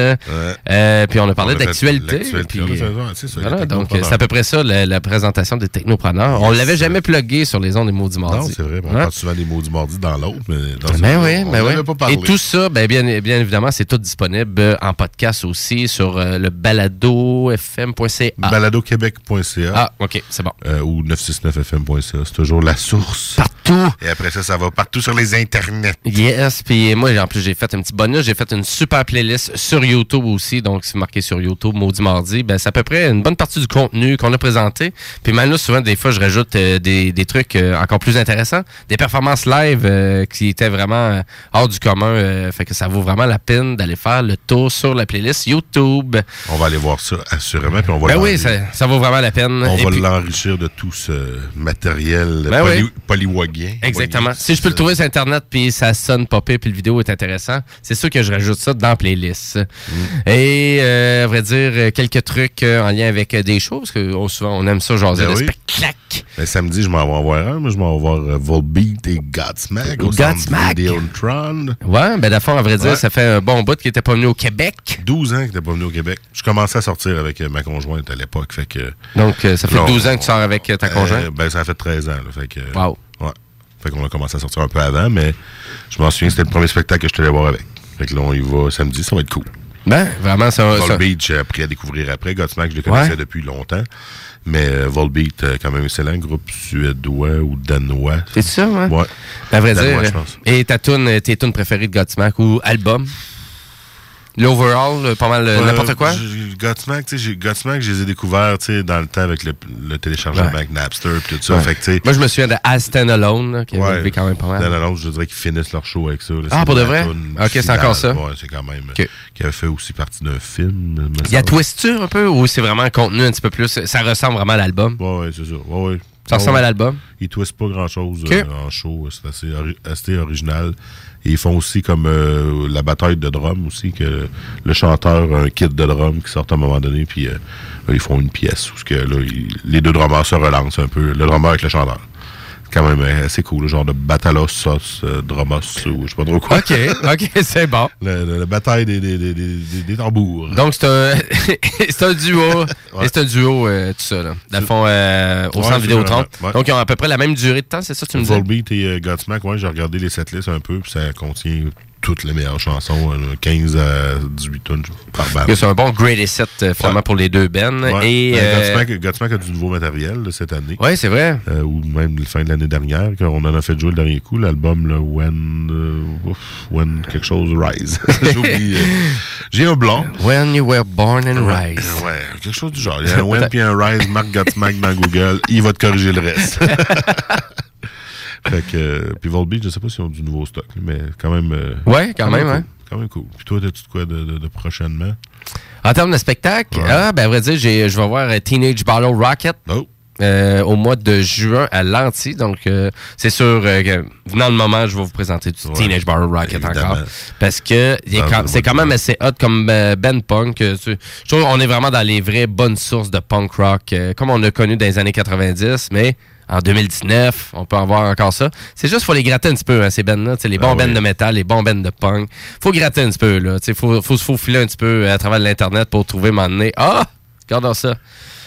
Euh, puis on a parlé On a d'actualité. on a euh, ça, voilà, donc, technopreneurs. c'est à peu près ça, la, la présentation des technopreneurs. On l'avait jamais plugué sur les ondes des mots du mardi. C'est vrai. On Hein? parle souvent des mots du mardi dans l'autre, mais dans ce Ben cas-là, oui, on ben en oui. pas parlé. Et tout ça, ben bien, bien évidemment, c'est tout disponible euh, en podcast aussi sur euh, le baladofm.ca. baladoquebec.ca. Ah, ok, c'est bon. Euh, ou 969fm.ca. C'est toujours la source. Partout. Et après ça, ça va partout sur les internets. Yes, puis moi, en plus, j'ai fait un petit bonus. J'ai fait une super playlist sur YouTube aussi. Donc, vous marquez sur YouTube, Maudit Mardi, ben, c'est à peu près une bonne partie du contenu qu'on a présenté. Puis là, souvent, des fois, je rajoute euh, des, des trucs euh, encore plus intéressants. Des performances live euh, qui étaient vraiment euh, hors du commun. euh, fait que ça vaut vraiment la peine d'aller faire le tour sur la playlist YouTube. On va aller voir ça, assurément. Puis on va Ben oui, ça, ça vaut vraiment la peine. On Et va puis- l'enrichir de tout ce matériel Ben poly, oui. polywogien. Exactement. Si je peux le trouver sur Internet, puis ça sonne pire, puis le vidéo est intéressant, c'est sûr que je rajoute ça dans la playlist. Mm. Et, euh, à vrai dire, quelques trucs en lien avec des choses, parce que oh, souvent, on aime ça, jaser Ben oui. spectacle. Ben, samedi, je m'en vais en voir un. Moi, je m'en vais voir Volbeat et Godsmack au Godsmack. Vidéotron. Ouais, ben d'abord, à vrai dire, Ouais. ça fait un bon bout qu'il était pas venu au Québec. 12 ans qu'il n'était pas venu au Québec. Je commençais à sortir avec euh, ma conjointe à l'époque. Fait que, Donc, euh, ça fait Là, 12 on- ans que tu sors avec euh, ta Euh, conjointe. ben, ça fait 13 ans. Là, fait que, Wow. Ouais. Fait qu'on a commencé à sortir un peu avant, mais je m'en souviens, c'était le premier spectacle que je allé voir avec. Fait que là, on y va samedi, ça va être cool. Ben, vraiment, ça... Volbeat, j'ai appris à découvrir après. Godsmack, je les connaissais Ouais. depuis longtemps. Mais euh, Volbeat, euh, quand même excellent, groupe suédois ou danois. C'est ça, ouais? Ouais. Ben, à vrai Danois, dire. Et ta tune, tes tunes préférées de Godsmack ou album? L'overall, euh, pas mal euh, n'importe quoi? Godsmack, tu sais, Godsmack, je les ai découverts, tu sais, dans le temps avec le, le téléchargement Ouais. avec Napster et tout ça. Ouais. Fait que, Moi, je me souviens de As Stand Alone, qui avait Ouais. quand même pas mal. Dans l'annonce, je dirais qu'ils finissent leur show avec ça. là. Ah, pour de vrai? Ok, c'est encore ça. Ouais, c'est quand même. Ok. Qui avait fait aussi partie d'un film. Il y a. Twister un peu ou c'est vraiment un contenu un petit peu plus. Ça ressemble vraiment à l'album? Ouais, ouais, c'est ça. Ouais, ouais. Ça ressemble à l'album? Ils twistent pas grand chose en show. C'est assez, ori- assez original. Ils font aussi comme euh, la bataille de drum aussi, que le chanteur a un kit de drum qui sort à un moment donné, puis euh, ils font une pièce où que, là, les deux drummers se relancent un peu. Le drummer avec le chanteur. Quand même euh, assez cool, le genre de batalos sauce euh, dromos ou je sais pas trop quoi. OK, OK, c'est bon. La bataille des, des, des, des, tambours. Donc, c'est un, c'est un duo. Ouais. C'est un duo, euh, tout ça, là. Dans le fond, euh, au Ouais, centre vrai, ouais. Donc, ils ont à peu près la même durée de temps, c'est ça que tu me disais? Volbeat et Godsmack, ouais, j'ai regardé les setlists un peu, puis ça contient toutes les meilleures chansons, euh, 15 à 18 tonnes par bande. C'est un bon greatest set, euh, finalement, pour les deux bands. Ouais. Et, Ben, euh, Godsmack, Godsmack a du nouveau matériel là, cette année. Ouais, c'est vrai. Euh, ou même la fin de l'année dernière, qu'on en a fait jouer le dernier coup, l'album When, euh, When quelque chose Rise. J'ai euh, un blanc. When you were born and Ouais, rise. Ouais, quelque chose du genre. Il y a un When puis un Rise, Mark Godsmack dans Google, il va te corriger le reste. Fait que, euh, puis Volbeat, je sais pas s'ils ont du nouveau stock, mais quand même. euh, Ouais, quand même, cool. ouais. Quand même cool. Puis toi, t'as-tu de quoi de, de- de prochainement? En termes de spectacle, ah, ben, à vrai dire, je vais voir euh, Teenage Bottle Rocket. Oh. euh, au mois de juin à Lanty. Donc, euh, c'est sûr euh, que, venant le moment, je vais vous présenter du Teenage Bottle Rocket évidemment. encore. Parce que Ah, c'est quand même assez hot comme Ben Punk. tu- je trouve qu'on est vraiment dans les vraies bonnes sources de punk rock, comme on a connu dans les années 90, mais en 2019, on peut en voir encore ça. C'est juste faut les gratter un petit peu, hein, ces sais, Les bons Ah oui. bands de métal, les bons bands de punk. faut gratter un petit peu. Il faut, faut se faufiler un petit peu euh, à travers l'Internet pour trouver nez. Ah! Regardons ça.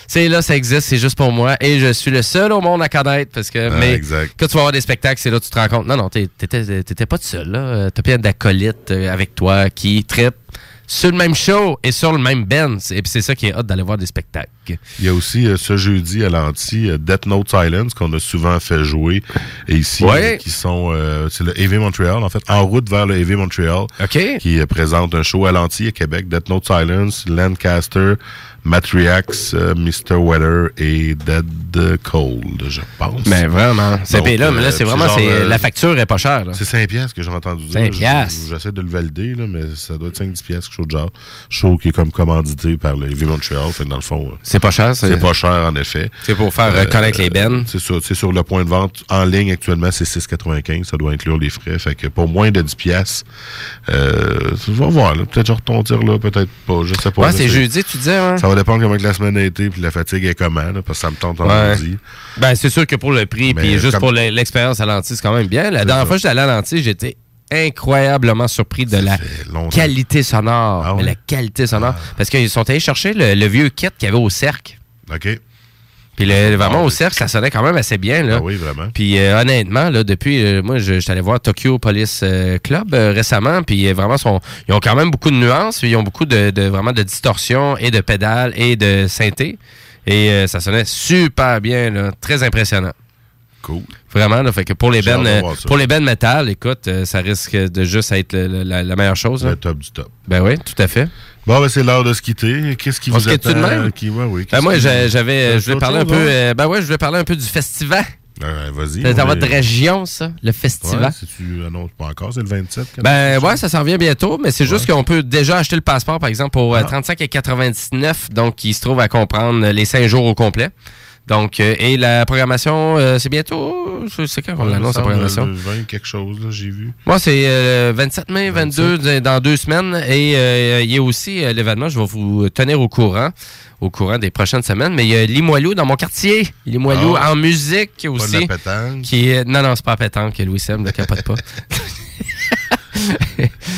C'est là, ça existe, c'est juste pour moi. Et je suis le seul au monde à connaître parce que. Ah, mais exact. quand tu vas voir des spectacles, c'est là que tu te rends compte. Non, non, t'étais pas tout seul, là. T'as plein d'acolytes euh, avec toi qui trippent sur le même show et sur le même band. Et puis c'est ça qui est hot d'aller voir des spectacles. Il y a aussi euh, ce jeudi à l'anti euh, Death Note Silence qu'on a souvent fait jouer et ici Ouais. euh, qui sont c'est le AV Montreal en fait en route vers le AV Montreal qui présente un show à l'anti à Québec Death Note Silence Lancaster Matriax euh, Mr Weather et Dead Cold je pense Mais vraiment. C'est payé là, mais là, euh, c'est vraiment. genre, c'est- euh, la facture est pas chère. là. c'est 5 piastres que j'ai entendu dire. 5 Je- piastres. J'essaie de le valider, là, mais ça doit être 5-10 piastres, quelque chose de genre. Show qui est comme commandité par le AV Montreal. Fait dans le fond, euh, C'est pas cher, c'est- C'est pas cher, en effet. C'est pour faire euh, connaître les bennes. C'est ça. C'est sur le point de vente. En ligne, actuellement, c'est 6,95. Ça doit inclure les frais. Fait que pour moins de 10 piastres, euh, tu vas voir, là. Peut-être je retondir là, peut-être pas. Je sais pas. Ouais, c'est jeudi, tu disais, hein? Ça va dépendre comment que la semaine a été puis la fatigue est comment, là, parce que ça me tente en Ouais. lundi. Ben, c'est sûr que pour le prix, puis juste comme- pour l'e- l'expérience à l'anti, c'est quand même bien. La dernière ça. fois que j'étais allé à l'anti, j'étais incroyablement surpris de la qualité sonore. Ah la qualité sonore. Parce qu'ils sont allés chercher le, le vieux kit qu'il y avait au cercle. OK. Puis le- vraiment, au cercle, ça sonnait quand même assez bien. Là. Ah oui, vraiment. Puis euh, honnêtement, là, depuis, euh, moi, je, j'étais allé voir Tokyo Police euh, Club euh, récemment, puis vraiment, sont, ils ont quand même beaucoup de nuances, ils ont beaucoup de, de- vraiment de distorsion et de pédales et de synthé. Et ça sonnait super bien, là, très impressionnant. Cool. Vraiment, là, fait que pour les bands, pour les bands métal, écoute, ça risque de juste être le- le- la, la meilleure chose. là. Le top du top. Ben oui, tout à fait. Bon, ben, c'est l'heure de se quitter. Qu'est-ce qui vous quitte-tu de attend? même? Qui, ouais, oui, Ben moi, j'avais, je voulais parler un peu, euh, ben ouais, je voulais parler un peu du festival. Euh, Vas-y. C'est dans votre région, ça, le festival. Ouais, si tu annonces pas encore, c'est le 27. quand Ben ouais, ça? s'en vient bientôt, mais c'est juste qu'on peut déjà acheter le passeport, par exemple, pour euh, Ah. 35 et 99, donc qui se trouve à comprendre les 5 jours au complet. Donc, euh, et la programmation, euh, c'est bientôt, c'est quand qu'on Ouais, l'annonce, la programmation? le 20 quelque chose, j'ai vu. Moi, c'est euh, 27 mai, 22, d- dans deux semaines. Et euh, il y a aussi euh, l'événement, je vais vous tenir au courant, au courant des prochaines semaines. Mais il y a Limoilou dans mon quartier. Limoilou Ah. en musique Pas aussi. de la pétanque. Qui est, non, non, c'est pas pétanque, Louis Sem, ne capote pas.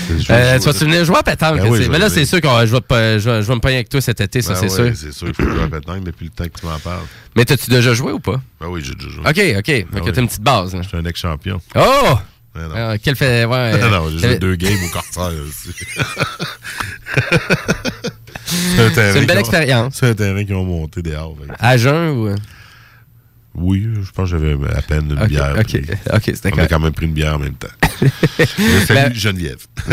Je- Euh, je- tu vas-tu venir jouer à pétanque? Ben oui, je mais vais là, venir. c'est sûr que je vais, te- je, vais, je vais me pogner avec toi cet été, ça, Ben c'est sûr. C'est sûr, il faut jouer à pétanque depuis le temps que tu m'en parles. Mais t'as-tu déjà joué ou pas? Ben oui, j'ai déjà joué. OK, OK. Fait Ben que oui. t'as une petite base. hein. Je suis un ex-champion. Oh! Ben non. Ah, quel fait. Ouais, euh, non, j'ai joué deux games au Corsair aussi. C'est une belle expérience. C'est un terrain qui ont monté des havres. À jeun ou? Oui, je pense que j'avais à peine une bière. ok, ok, c'était On a quand même pris une bière en même temps. Je salue Ben- Geneviève.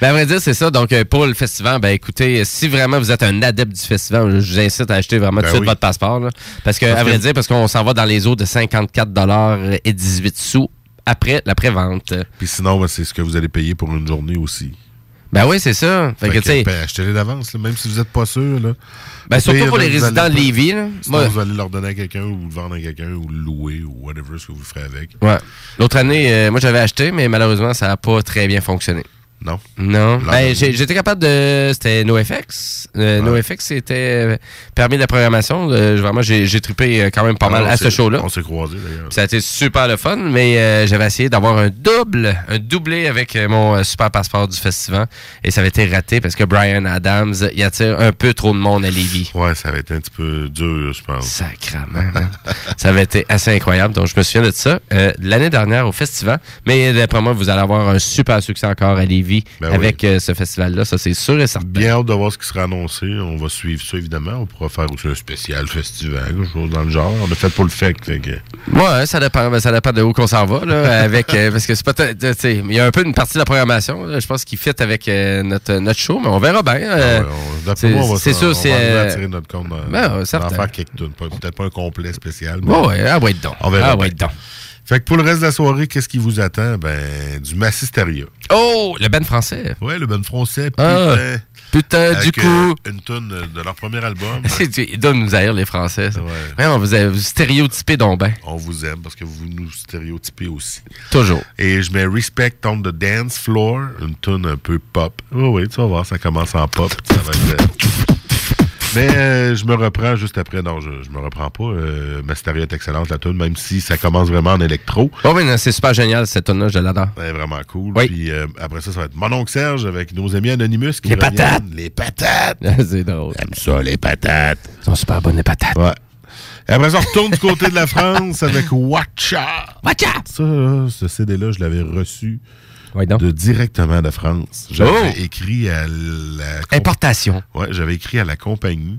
ben, à vrai dire, c'est ça. Donc, euh, pour le festival, ben, écoutez, si vraiment vous êtes un adepte du festival, je vous incite à acheter vraiment Ben tout de suite oui. votre passeport. là. Parce que, Parce à vrai que- dire, parce qu'on s'en va dans les eaux de 54 et 18 sous après la prévente. Puis sinon, ben, c'est ce que vous allez payer pour une journée aussi. Ben oui, c'est ça. Fait que, tu sais. ben, achetez-les d'avance, même si vous n'êtes pas sûr. Là. Ben, surtout pire, pour là, les résidents de Lévis, là. Sinon, vous allez leur donner à quelqu'un ou le vendre à quelqu'un ou le louer ou whatever ce que vous ferez avec. Ouais. L'autre année, euh, moi, j'avais acheté, mais malheureusement, ça n'a pas très bien fonctionné. Non. Non. Ben, j'étais capable de. C'était NoFX. Euh, NoFX, c'était euh, permis de la programmation. Euh, vraiment, j'ai trippé quand même pas mal Ah, on à ce show-là. On s'est croisés, d'ailleurs. Ça a été super le fun, mais euh, j'avais essayé d'avoir un double, un doublé avec mon super passeport du festival. Et ça avait été raté parce que Brian Adams, il attire un peu trop de monde à Lévis. Ouais, ça avait été un petit peu dur, je pense. Sacrement. hein. ça avait été assez incroyable. Donc, je me souviens de ça l'année dernière au festival. Mais d'après moi, vous allez avoir un super succès encore à Lévis Ben avec euh, ce festival-là. Ça, c'est sûr et certain. Bien hâte de voir ce qui sera annoncé. On va suivre ça, évidemment. On pourra faire aussi un spécial festival, quelque chose dans le genre. On a fait pour le fait. fait que- Ouais, ça dépend, ben, ça dépend de où qu'on s'en va là, avec euh, parce que c'est tu sais, il y a un peu une partie de la programmation, là, je pense qui fit avec euh, notre notre show, mais on verra bien. euh, Ah ouais, c'est va c'est sûr, on c'est va euh, tirer notre compte dans, ben, dans faire quelques Peut-être pas un complet spécial. mais Ouais, ouais, ah ouais, donc. On verra Ah bien. ouais, donc. Fait que pour le reste de la soirée, qu'est-ce qui vous attend? Ben, du Massisteria. Oh, le Ben français. Ouais, le Ben français. Ah, putain. putain, du coup. euh, une tune de leur premier album. Ils doivent nous haïr, les Français. ça. Ouais, on vous, a- vous stéréotypez donc ben. On vous aime parce que vous nous stéréotypez aussi. Toujours. Et je mets Respect on the Dance Floor, une tune un peu pop. Oui, oui, tu vas voir, ça commence en pop. Ça va être, Mais euh, je me reprends juste après. Non, je, je me reprends pas. Euh, Masteria est excellente, la tune, même si ça commence vraiment en électro. Oh oui, non, c'est super génial cette tune là je l'adore. Elle est vraiment cool. Oui. Puis euh, après ça, ça va être Mon oncle Serge avec nos amis Anonymous. Qui Les reviennent. patates. Les patates. c'est drôle. J'aime ça, les patates. Ils sont super bonnes, les patates. Ouais. Et après ça, on retourne du côté de la France avec Watcha. Watcha! Ça, ce CD-là, je l'avais reçu De directement de France. J'avais Oh! écrit à la... Importation. Ouais, j'avais écrit à la compagnie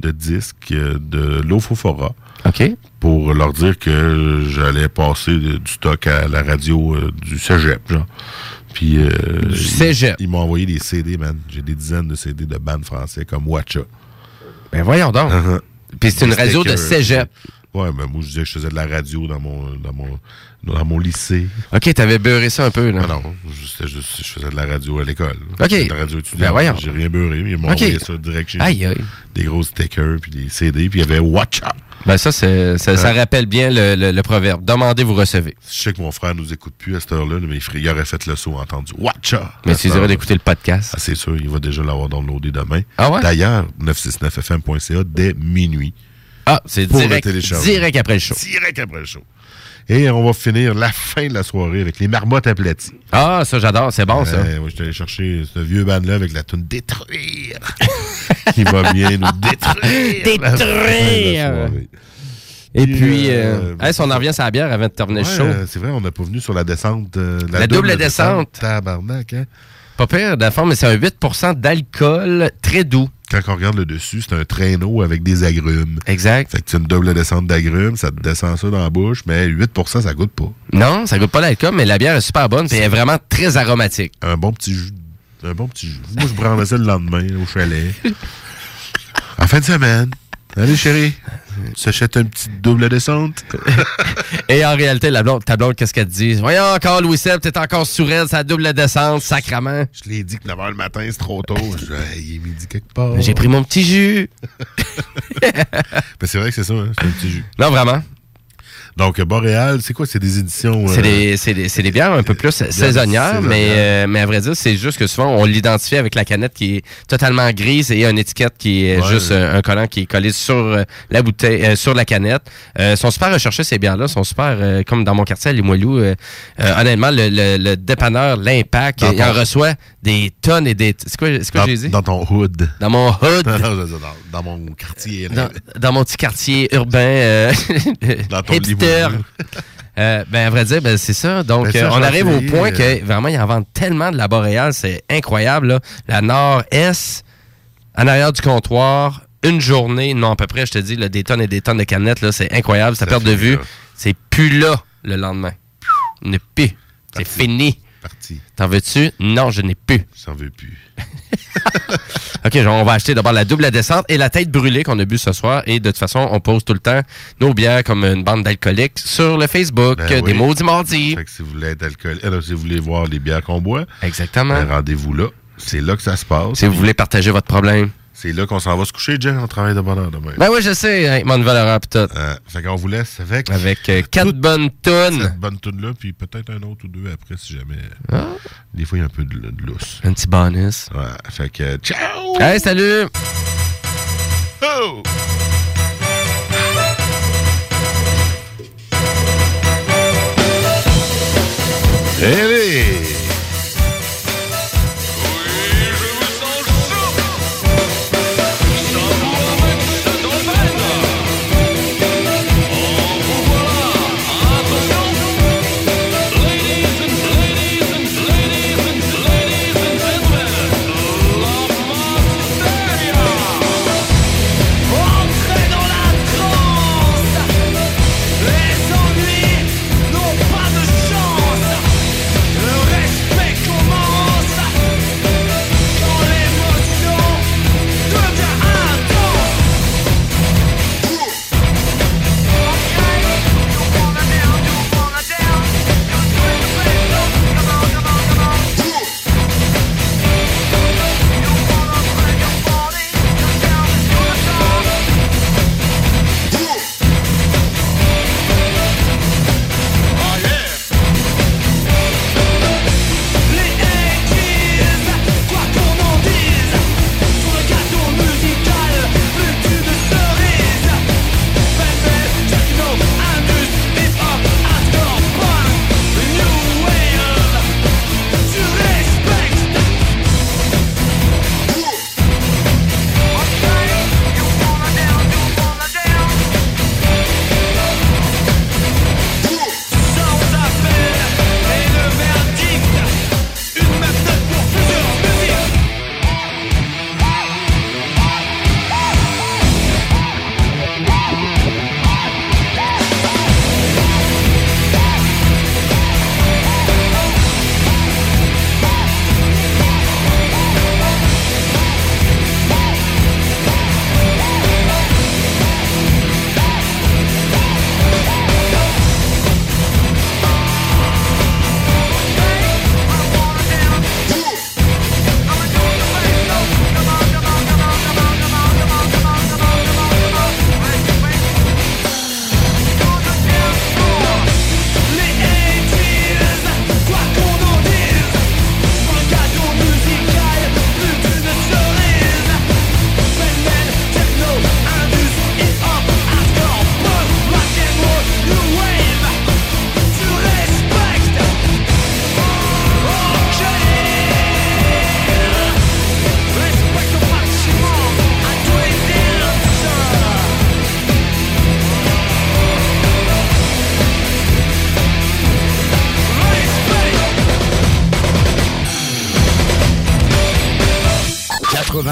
de disques euh, de l'Ofofora. OK. Pour leur dire que j'allais passer du stock à la radio euh, du cégep, genre. Puis... euh, Du cégep. Ils, ils m'ont envoyé des CD, man. J'ai des dizaines de CD de bandes français comme Watcha. Ben voyons donc. Uh-huh. Puis c'est une radio de cégep. Ouais, mais moi, je disais que je faisais de la radio dans mon, dans mon, dans mon lycée. OK, t'avais beurré ça un peu, là. Non, non, je, c'était juste- je faisais de la radio à l'école. OK. De la radio étudiante. Ben. J'ai rien beurré. Ils m'ont envoyé ça direct chez Aïe, aïe. Des gros stickers, puis des CD, puis il y avait Watcha. Ben ça, ça, ça rappelle bien le, le- le proverbe. Demandez, vous recevez. Je sais que mon frère nous écoute plus à cette heure-là, mais il, aurait fait le saut entendu. Watcha! Mais dirais heure-là. d'écouter le podcast. Ah, c'est sûr, il va déjà l'avoir downloadé demain. Ah ouais? D'ailleurs, 969fm.ca dès minuit. Ah, c'est direct, direct après le show. Direct après le show. Et on va finir la fin de la soirée avec les marmottes aplaties. Ah, ça, j'adore. C'est bon, ça. Je suis allé chercher ce vieux band-là avec la tune Détruire. qui va bien nous détruire. la la Détruire! Et Puis, puis, euh, euh, hey, si on en revient sur la bière avant de terminer Ouais, le show. euh, c'est vrai, on n'a pas venu sur la descente. euh, La double descente. Tabarnak, hein? Pas pire, de la forme, mais c'est un 8% d'alcool très doux. Quand on regarde le dessus, c'est un traîneau avec des agrumes. Exact. Fait que c'est une double descente d'agrumes, ça te descend ça dans la bouche, mais 8% ça goûte pas. Non, ça goûte pas l'alcool, mais la bière est super bonne et elle est vraiment très aromatique. Un bon petit jus. Un bon petit jus. Moi, je prendrais ça le lendemain au chalet. en fin de semaine. Allez, chérie. Tu s'achètes une petite double descente. Et en réalité, la blonde, ta blonde, qu'est-ce qu'elle te dit? Voyons encore, Louis Seb, t'es encore sourd, c'est la double descente, sacrament. Je l'ai dit que 9h le matin, c'est trop tôt. Je il est midi quelque part. J'ai pris mon petit jus. Ben, c'est vrai que c'est ça, hein, c'est un petit jus. Non, vraiment. Donc, Boréal, c'est quoi? C'est des éditions. C'est euh, des, c'est des, c'est des bières un peu plus saisonnières, mais, euh, mais à vrai dire, c'est juste que souvent, on l'identifie avec la canette qui est totalement grise et une étiquette qui est Ouais. juste euh, un collant qui est collé sur euh, la bouteille, euh, sur la canette. Euh, sont super recherchés, ces bières-là. sont super, euh, comme dans mon quartier, à euh, euh, honnêtement, le, le, le dépanneur, l'impact, il en reçoit des tonnes et des... C'est quoi, quoi dans, j'ai dit? dans ton hood. Dans mon hood. Non, non, non, dans, dans mon quartier. dans, dans mon petit quartier urbain euh, Dans ton hipster. Euh, ben, à vrai dire, ben, c'est ça. Donc, Ben, ça, euh, on arrive au point que vraiment, ils en vendent tellement de la boréale, c'est incroyable. là. La Nord-Est, en arrière du comptoir, une journée, non, à peu près, je te dis, là, des tonnes et des tonnes de canettes, là, c'est incroyable. Ça Ça perte de vue. C'est plus là le lendemain. Ne plus. C'est fini. Parti. T'en veux-tu? Non, je n'ai plus. J'en veux plus. OK, genre, on va acheter d'abord la double descente et la tête brûlée qu'on a bu ce soir. Et de toute façon, on pose tout le temps nos bières comme une bande d'alcooliques sur le Facebook Ben euh, des maudits mardis. Fait que si vous voulez être alcoolique, alors, si vous voulez voir les bières qu'on boit, Exactement. ben, rendez-vous là. C'est là que ça se passe. Si vous voulez partager votre problème. C'est là qu'on s'en va se coucher, Jeff, on travaille de bonheur demain. Ben oui, je sais, avec mon tout. Euh, fait qu'on vous laisse avec... Avec euh, quatre bonnes tonnes. Cette bonne tune là puis peut-être un autre ou deux après, si jamais... Des fois, il y a un peu de, de lousse. Un petit bonus. Ouais, fait que... Ciao! Hey, salut! Oh! Entrez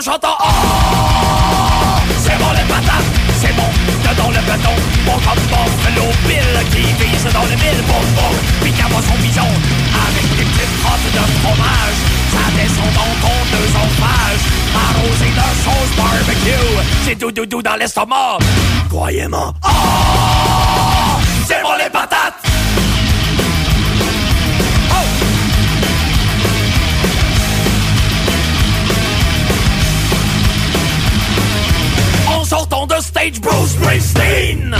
Chantant Oh, c'est bon les patates, c'est bon, dedans le béton, bon comme Buffalo Bill qui vise dans le mille, bon bon, puis qu'à son bison, avec des petites crottes de fromage, ça descend dans ton œsophage, arrosé de sauce barbecue, c'est doudou dans l'estomac, croyez-moi, oh, stage Bruce Springsteen.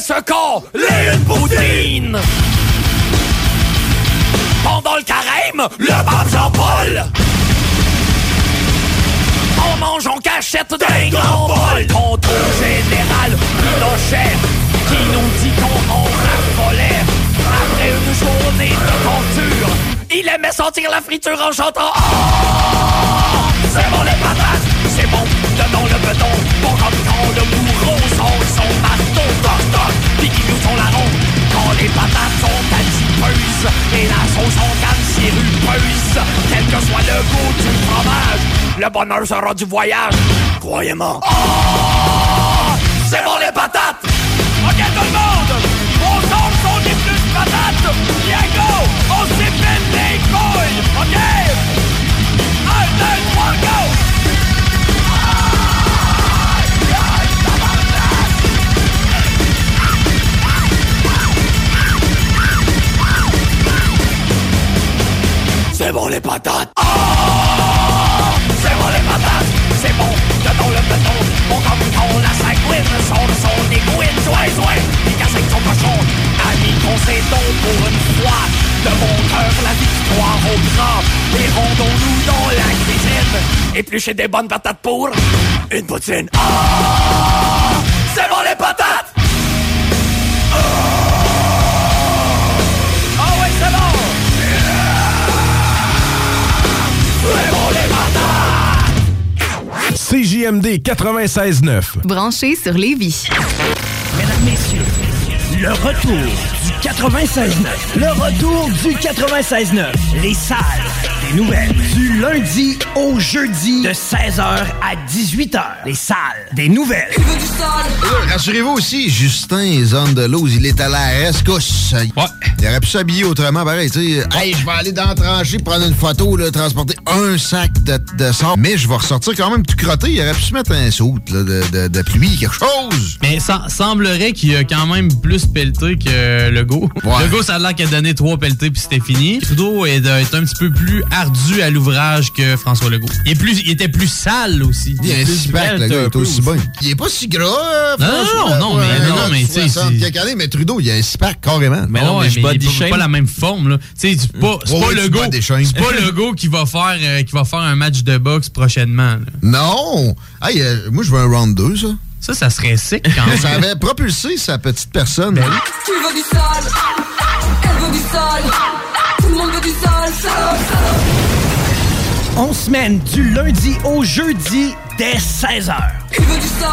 Ce corps, les une poutine. Pendant le carême, le pape Jean-Paul. En mangeant cachette d'un grand bol Contrôle général Pinochet Qui nous dit qu'on en raffolait Après une journée de torture. Il aimait sentir la friture en chantant. Oh, bonheur sera du voyage. Croyez-moi. Oh, c'est bon les patates! Ok tout le monde! On sort son des plus patates! Bien go! On s'épine les couilles Ok? Un, deux, trois, go! C'est bon les patates! Oh pour une fois. De mon cœur la victoire au grand. Et rendons-nous dans la cuisine. Éplucher des bonnes patates pour Une poutine. Oh C'est bon les patates! Oh Oh ouais c'est bon! CJMD 96.9. Branché sur Lévis. Mesdames, messieurs, le retour 96.9. Le retour du 96.9. Les salles nouvelles. Du lundi au jeudi de 16h à 18h. Les salles des nouvelles. Là, Rassurez-vous aussi, Justin Zone de Lose, il est à la rescousse. Ouais. Il aurait pu s'habiller autrement, pareil, tu sais. Hey, je vais aller dans la tranchée prendre une photo, là, transporter un sac de, de sable. Mais je vais ressortir quand même tout crotté. Il aurait pu se mettre un saut là, de, de, de pluie, quelque chose. Mais ça semblerait qu'il a quand même plus pelleté que Legault. Ouais. Legault, ça a l'air qu'il a donné trois pelletés puis c'était fini. Trudeau est, est un petit peu plus ardu à l'ouvrage que François Legault. Il, est plus, il était plus sale aussi. Il est plus si svelte le gars, un il est aussi bon. Il est pas si gras, Non, non, non, mais- non, non, mais tu sais, 60 c'est- quelques années, mais Trudeau, il a un six-pack carrément. Mais non, mais, il est pas, pas la même forme. là. Tu sais, c'est pas, c'est Ouais, pas ouais, le tu go. bats des chaînes. C'est pas le go qui va faire euh, qui va faire un match de boxe prochainement. là. Non! Hey, euh, moi, je veux un round 2, ça. Ça, ça serait sick quand même. ça avait propulsé sa petite personne. Ben Tu veux du sale Elle veut du sale Tout le monde veut du sale Salope, salope On semaine du lundi au jeudi dès 16h. Il veut du sale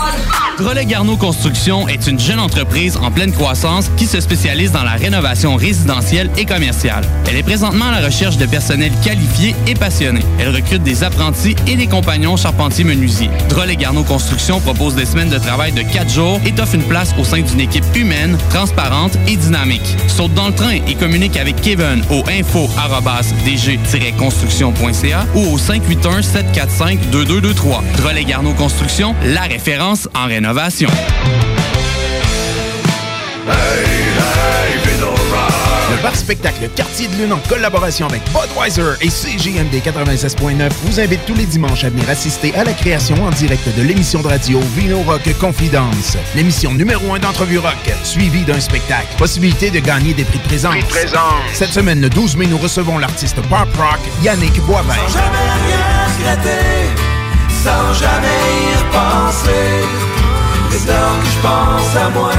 Drolet Garneau Construction est une jeune entreprise en pleine croissance qui se spécialise dans la rénovation résidentielle et commerciale. Elle est présentement à la recherche de personnel qualifié et passionné. Elle recrute des apprentis et des compagnons charpentiers-menuisiers. Drolet Garneau Construction propose des semaines de travail de 4 jours et t'offre une place au sein d'une équipe humaine, transparente et dynamique. Saute dans le train et communique avec Kevin au info-dg-construction.ca ou au 581-745-2223. Drolet Garneau Construction, la référence en rénovation. Le bar spectacle Quartier de Lune en collaboration avec Budweiser et CJMD 96.9 vous invite tous les dimanches à venir assister à la création en direct de l'émission de radio Vino Rock Confidence. L'émission numéro un d'entrevue rock, suivie d'un spectacle. Possibilité de gagner des prix de présence. Prix de présence. Cette semaine, le 12 mai, nous recevons l'artiste pop rock Yannick. Sans jamais rien regretter Sans jamais y repenser Dès lors que je pense à moi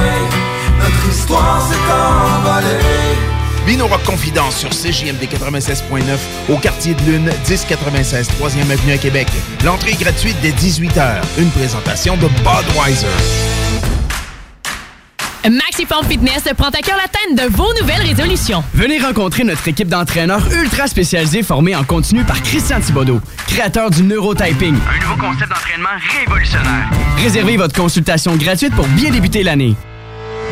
Notre histoire s'est envolée Confidence sur CJMD 96.9 au quartier de Lune, 1096 3e Avenue à Québec. L'entrée est gratuite dès 18h. Une présentation de Budweiser. Maxiform Fitness prend à cœur l'atteinte de vos nouvelles résolutions. Venez rencontrer notre équipe d'entraîneurs ultra spécialisés formés en continu par Christian Thibodeau, créateur du neurotyping. Un nouveau concept d'entraînement révolutionnaire. Réservez votre consultation gratuite pour bien débuter l'année.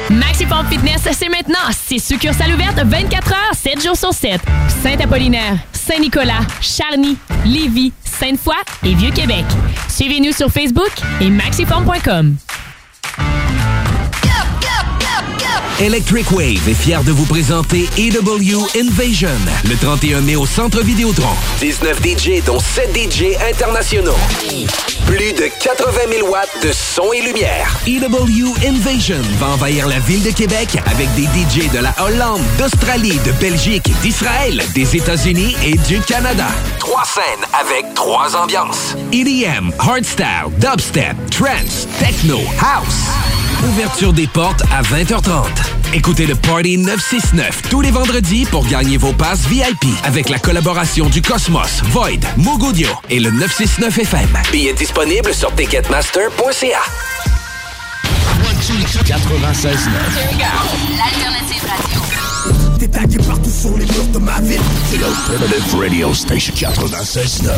Maxiform Fitness, c'est maintenant 6 succursales ouvertes 24 heures, 7 jours sur 7. Saint-Apollinaire, Saint-Nicolas, Charny, Lévis, Sainte-Foy et Vieux-Québec. Suivez-nous sur Facebook et maxiform.com. Electric Wave est fier de vous présenter EW Invasion le 31 mai au Centre Vidéotron. 19 DJ dont 7 DJ internationaux. Plus de 80 000 watts de son et lumière. EW Invasion va envahir la ville de Québec avec des DJ de la Hollande, d'Australie, de Belgique, d'Israël, des États-Unis et du Canada. Trois scènes avec trois ambiances. EDM, hardstyle, dubstep, trance, techno, house. Ouverture des portes à 20h30. Écoutez le Party 969 tous les vendredis pour gagner vos passes VIP avec la collaboration du Cosmos, Void, Mogodio et le 969 FM. Billets disponibles sur ticketmaster.ca. 96.9 L'alternative radio. Partout sur les murs de ma ville. Radio Station 96.9.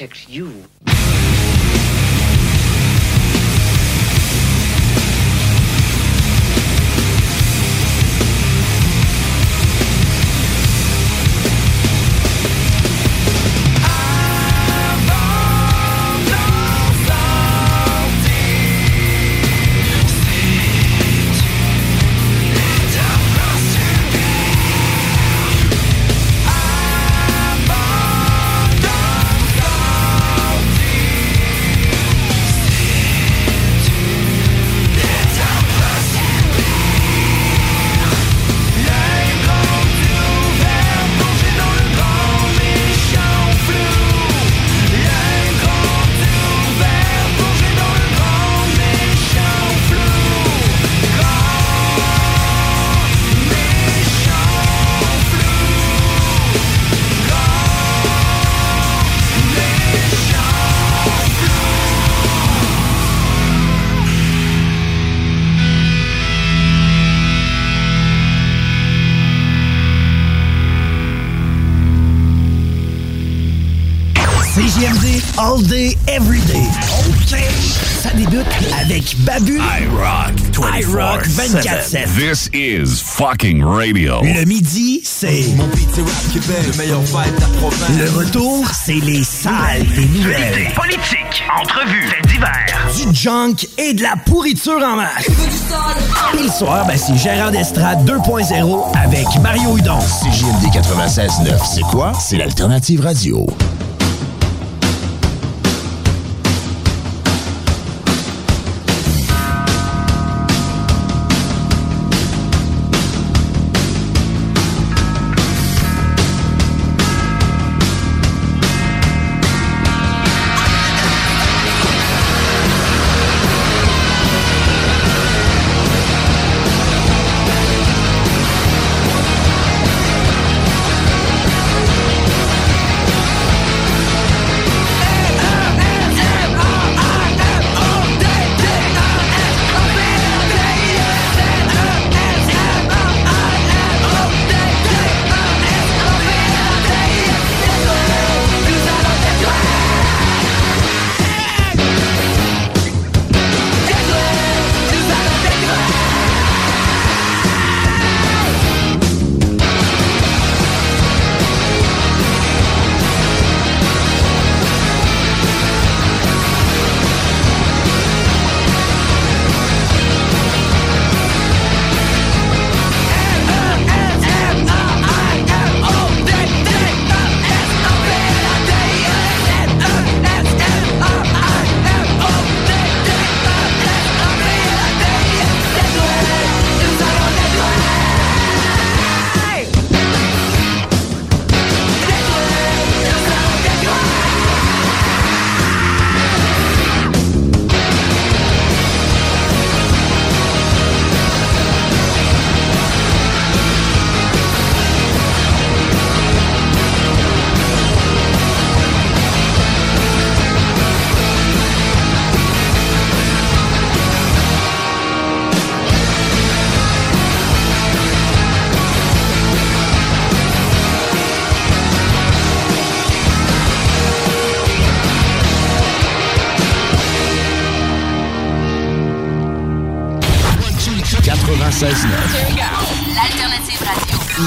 protect you. This is fucking radio. Le midi, c'est... Mon rap Québec, le meilleur vibe de la province. Le retour, c'est les salles des nouvelles. Politique, entrevues, faits divers. Du junk et de la pourriture en masse. Et le soir, ben, c'est Gérard Estrade 2.0 avec Mario Hudon. CJMD 96.9, c'est quoi? C'est l'alternative radio.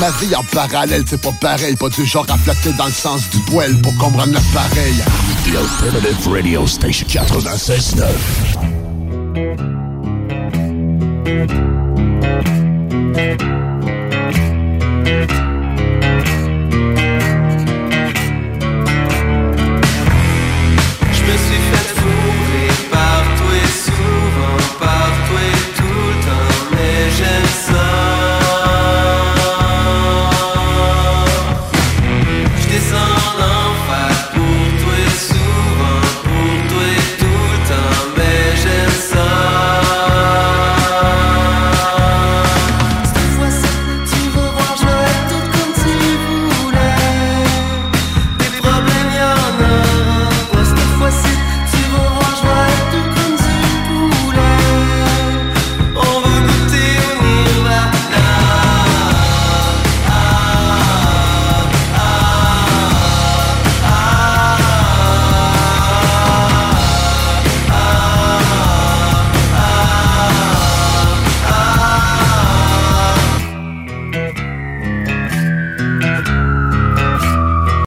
Ma vie en parallèle, c'est pas pareil. Pas du genre à flatter dans le sens du poil pour comprendre l'appareil. The Alternative Radio Station 96.9.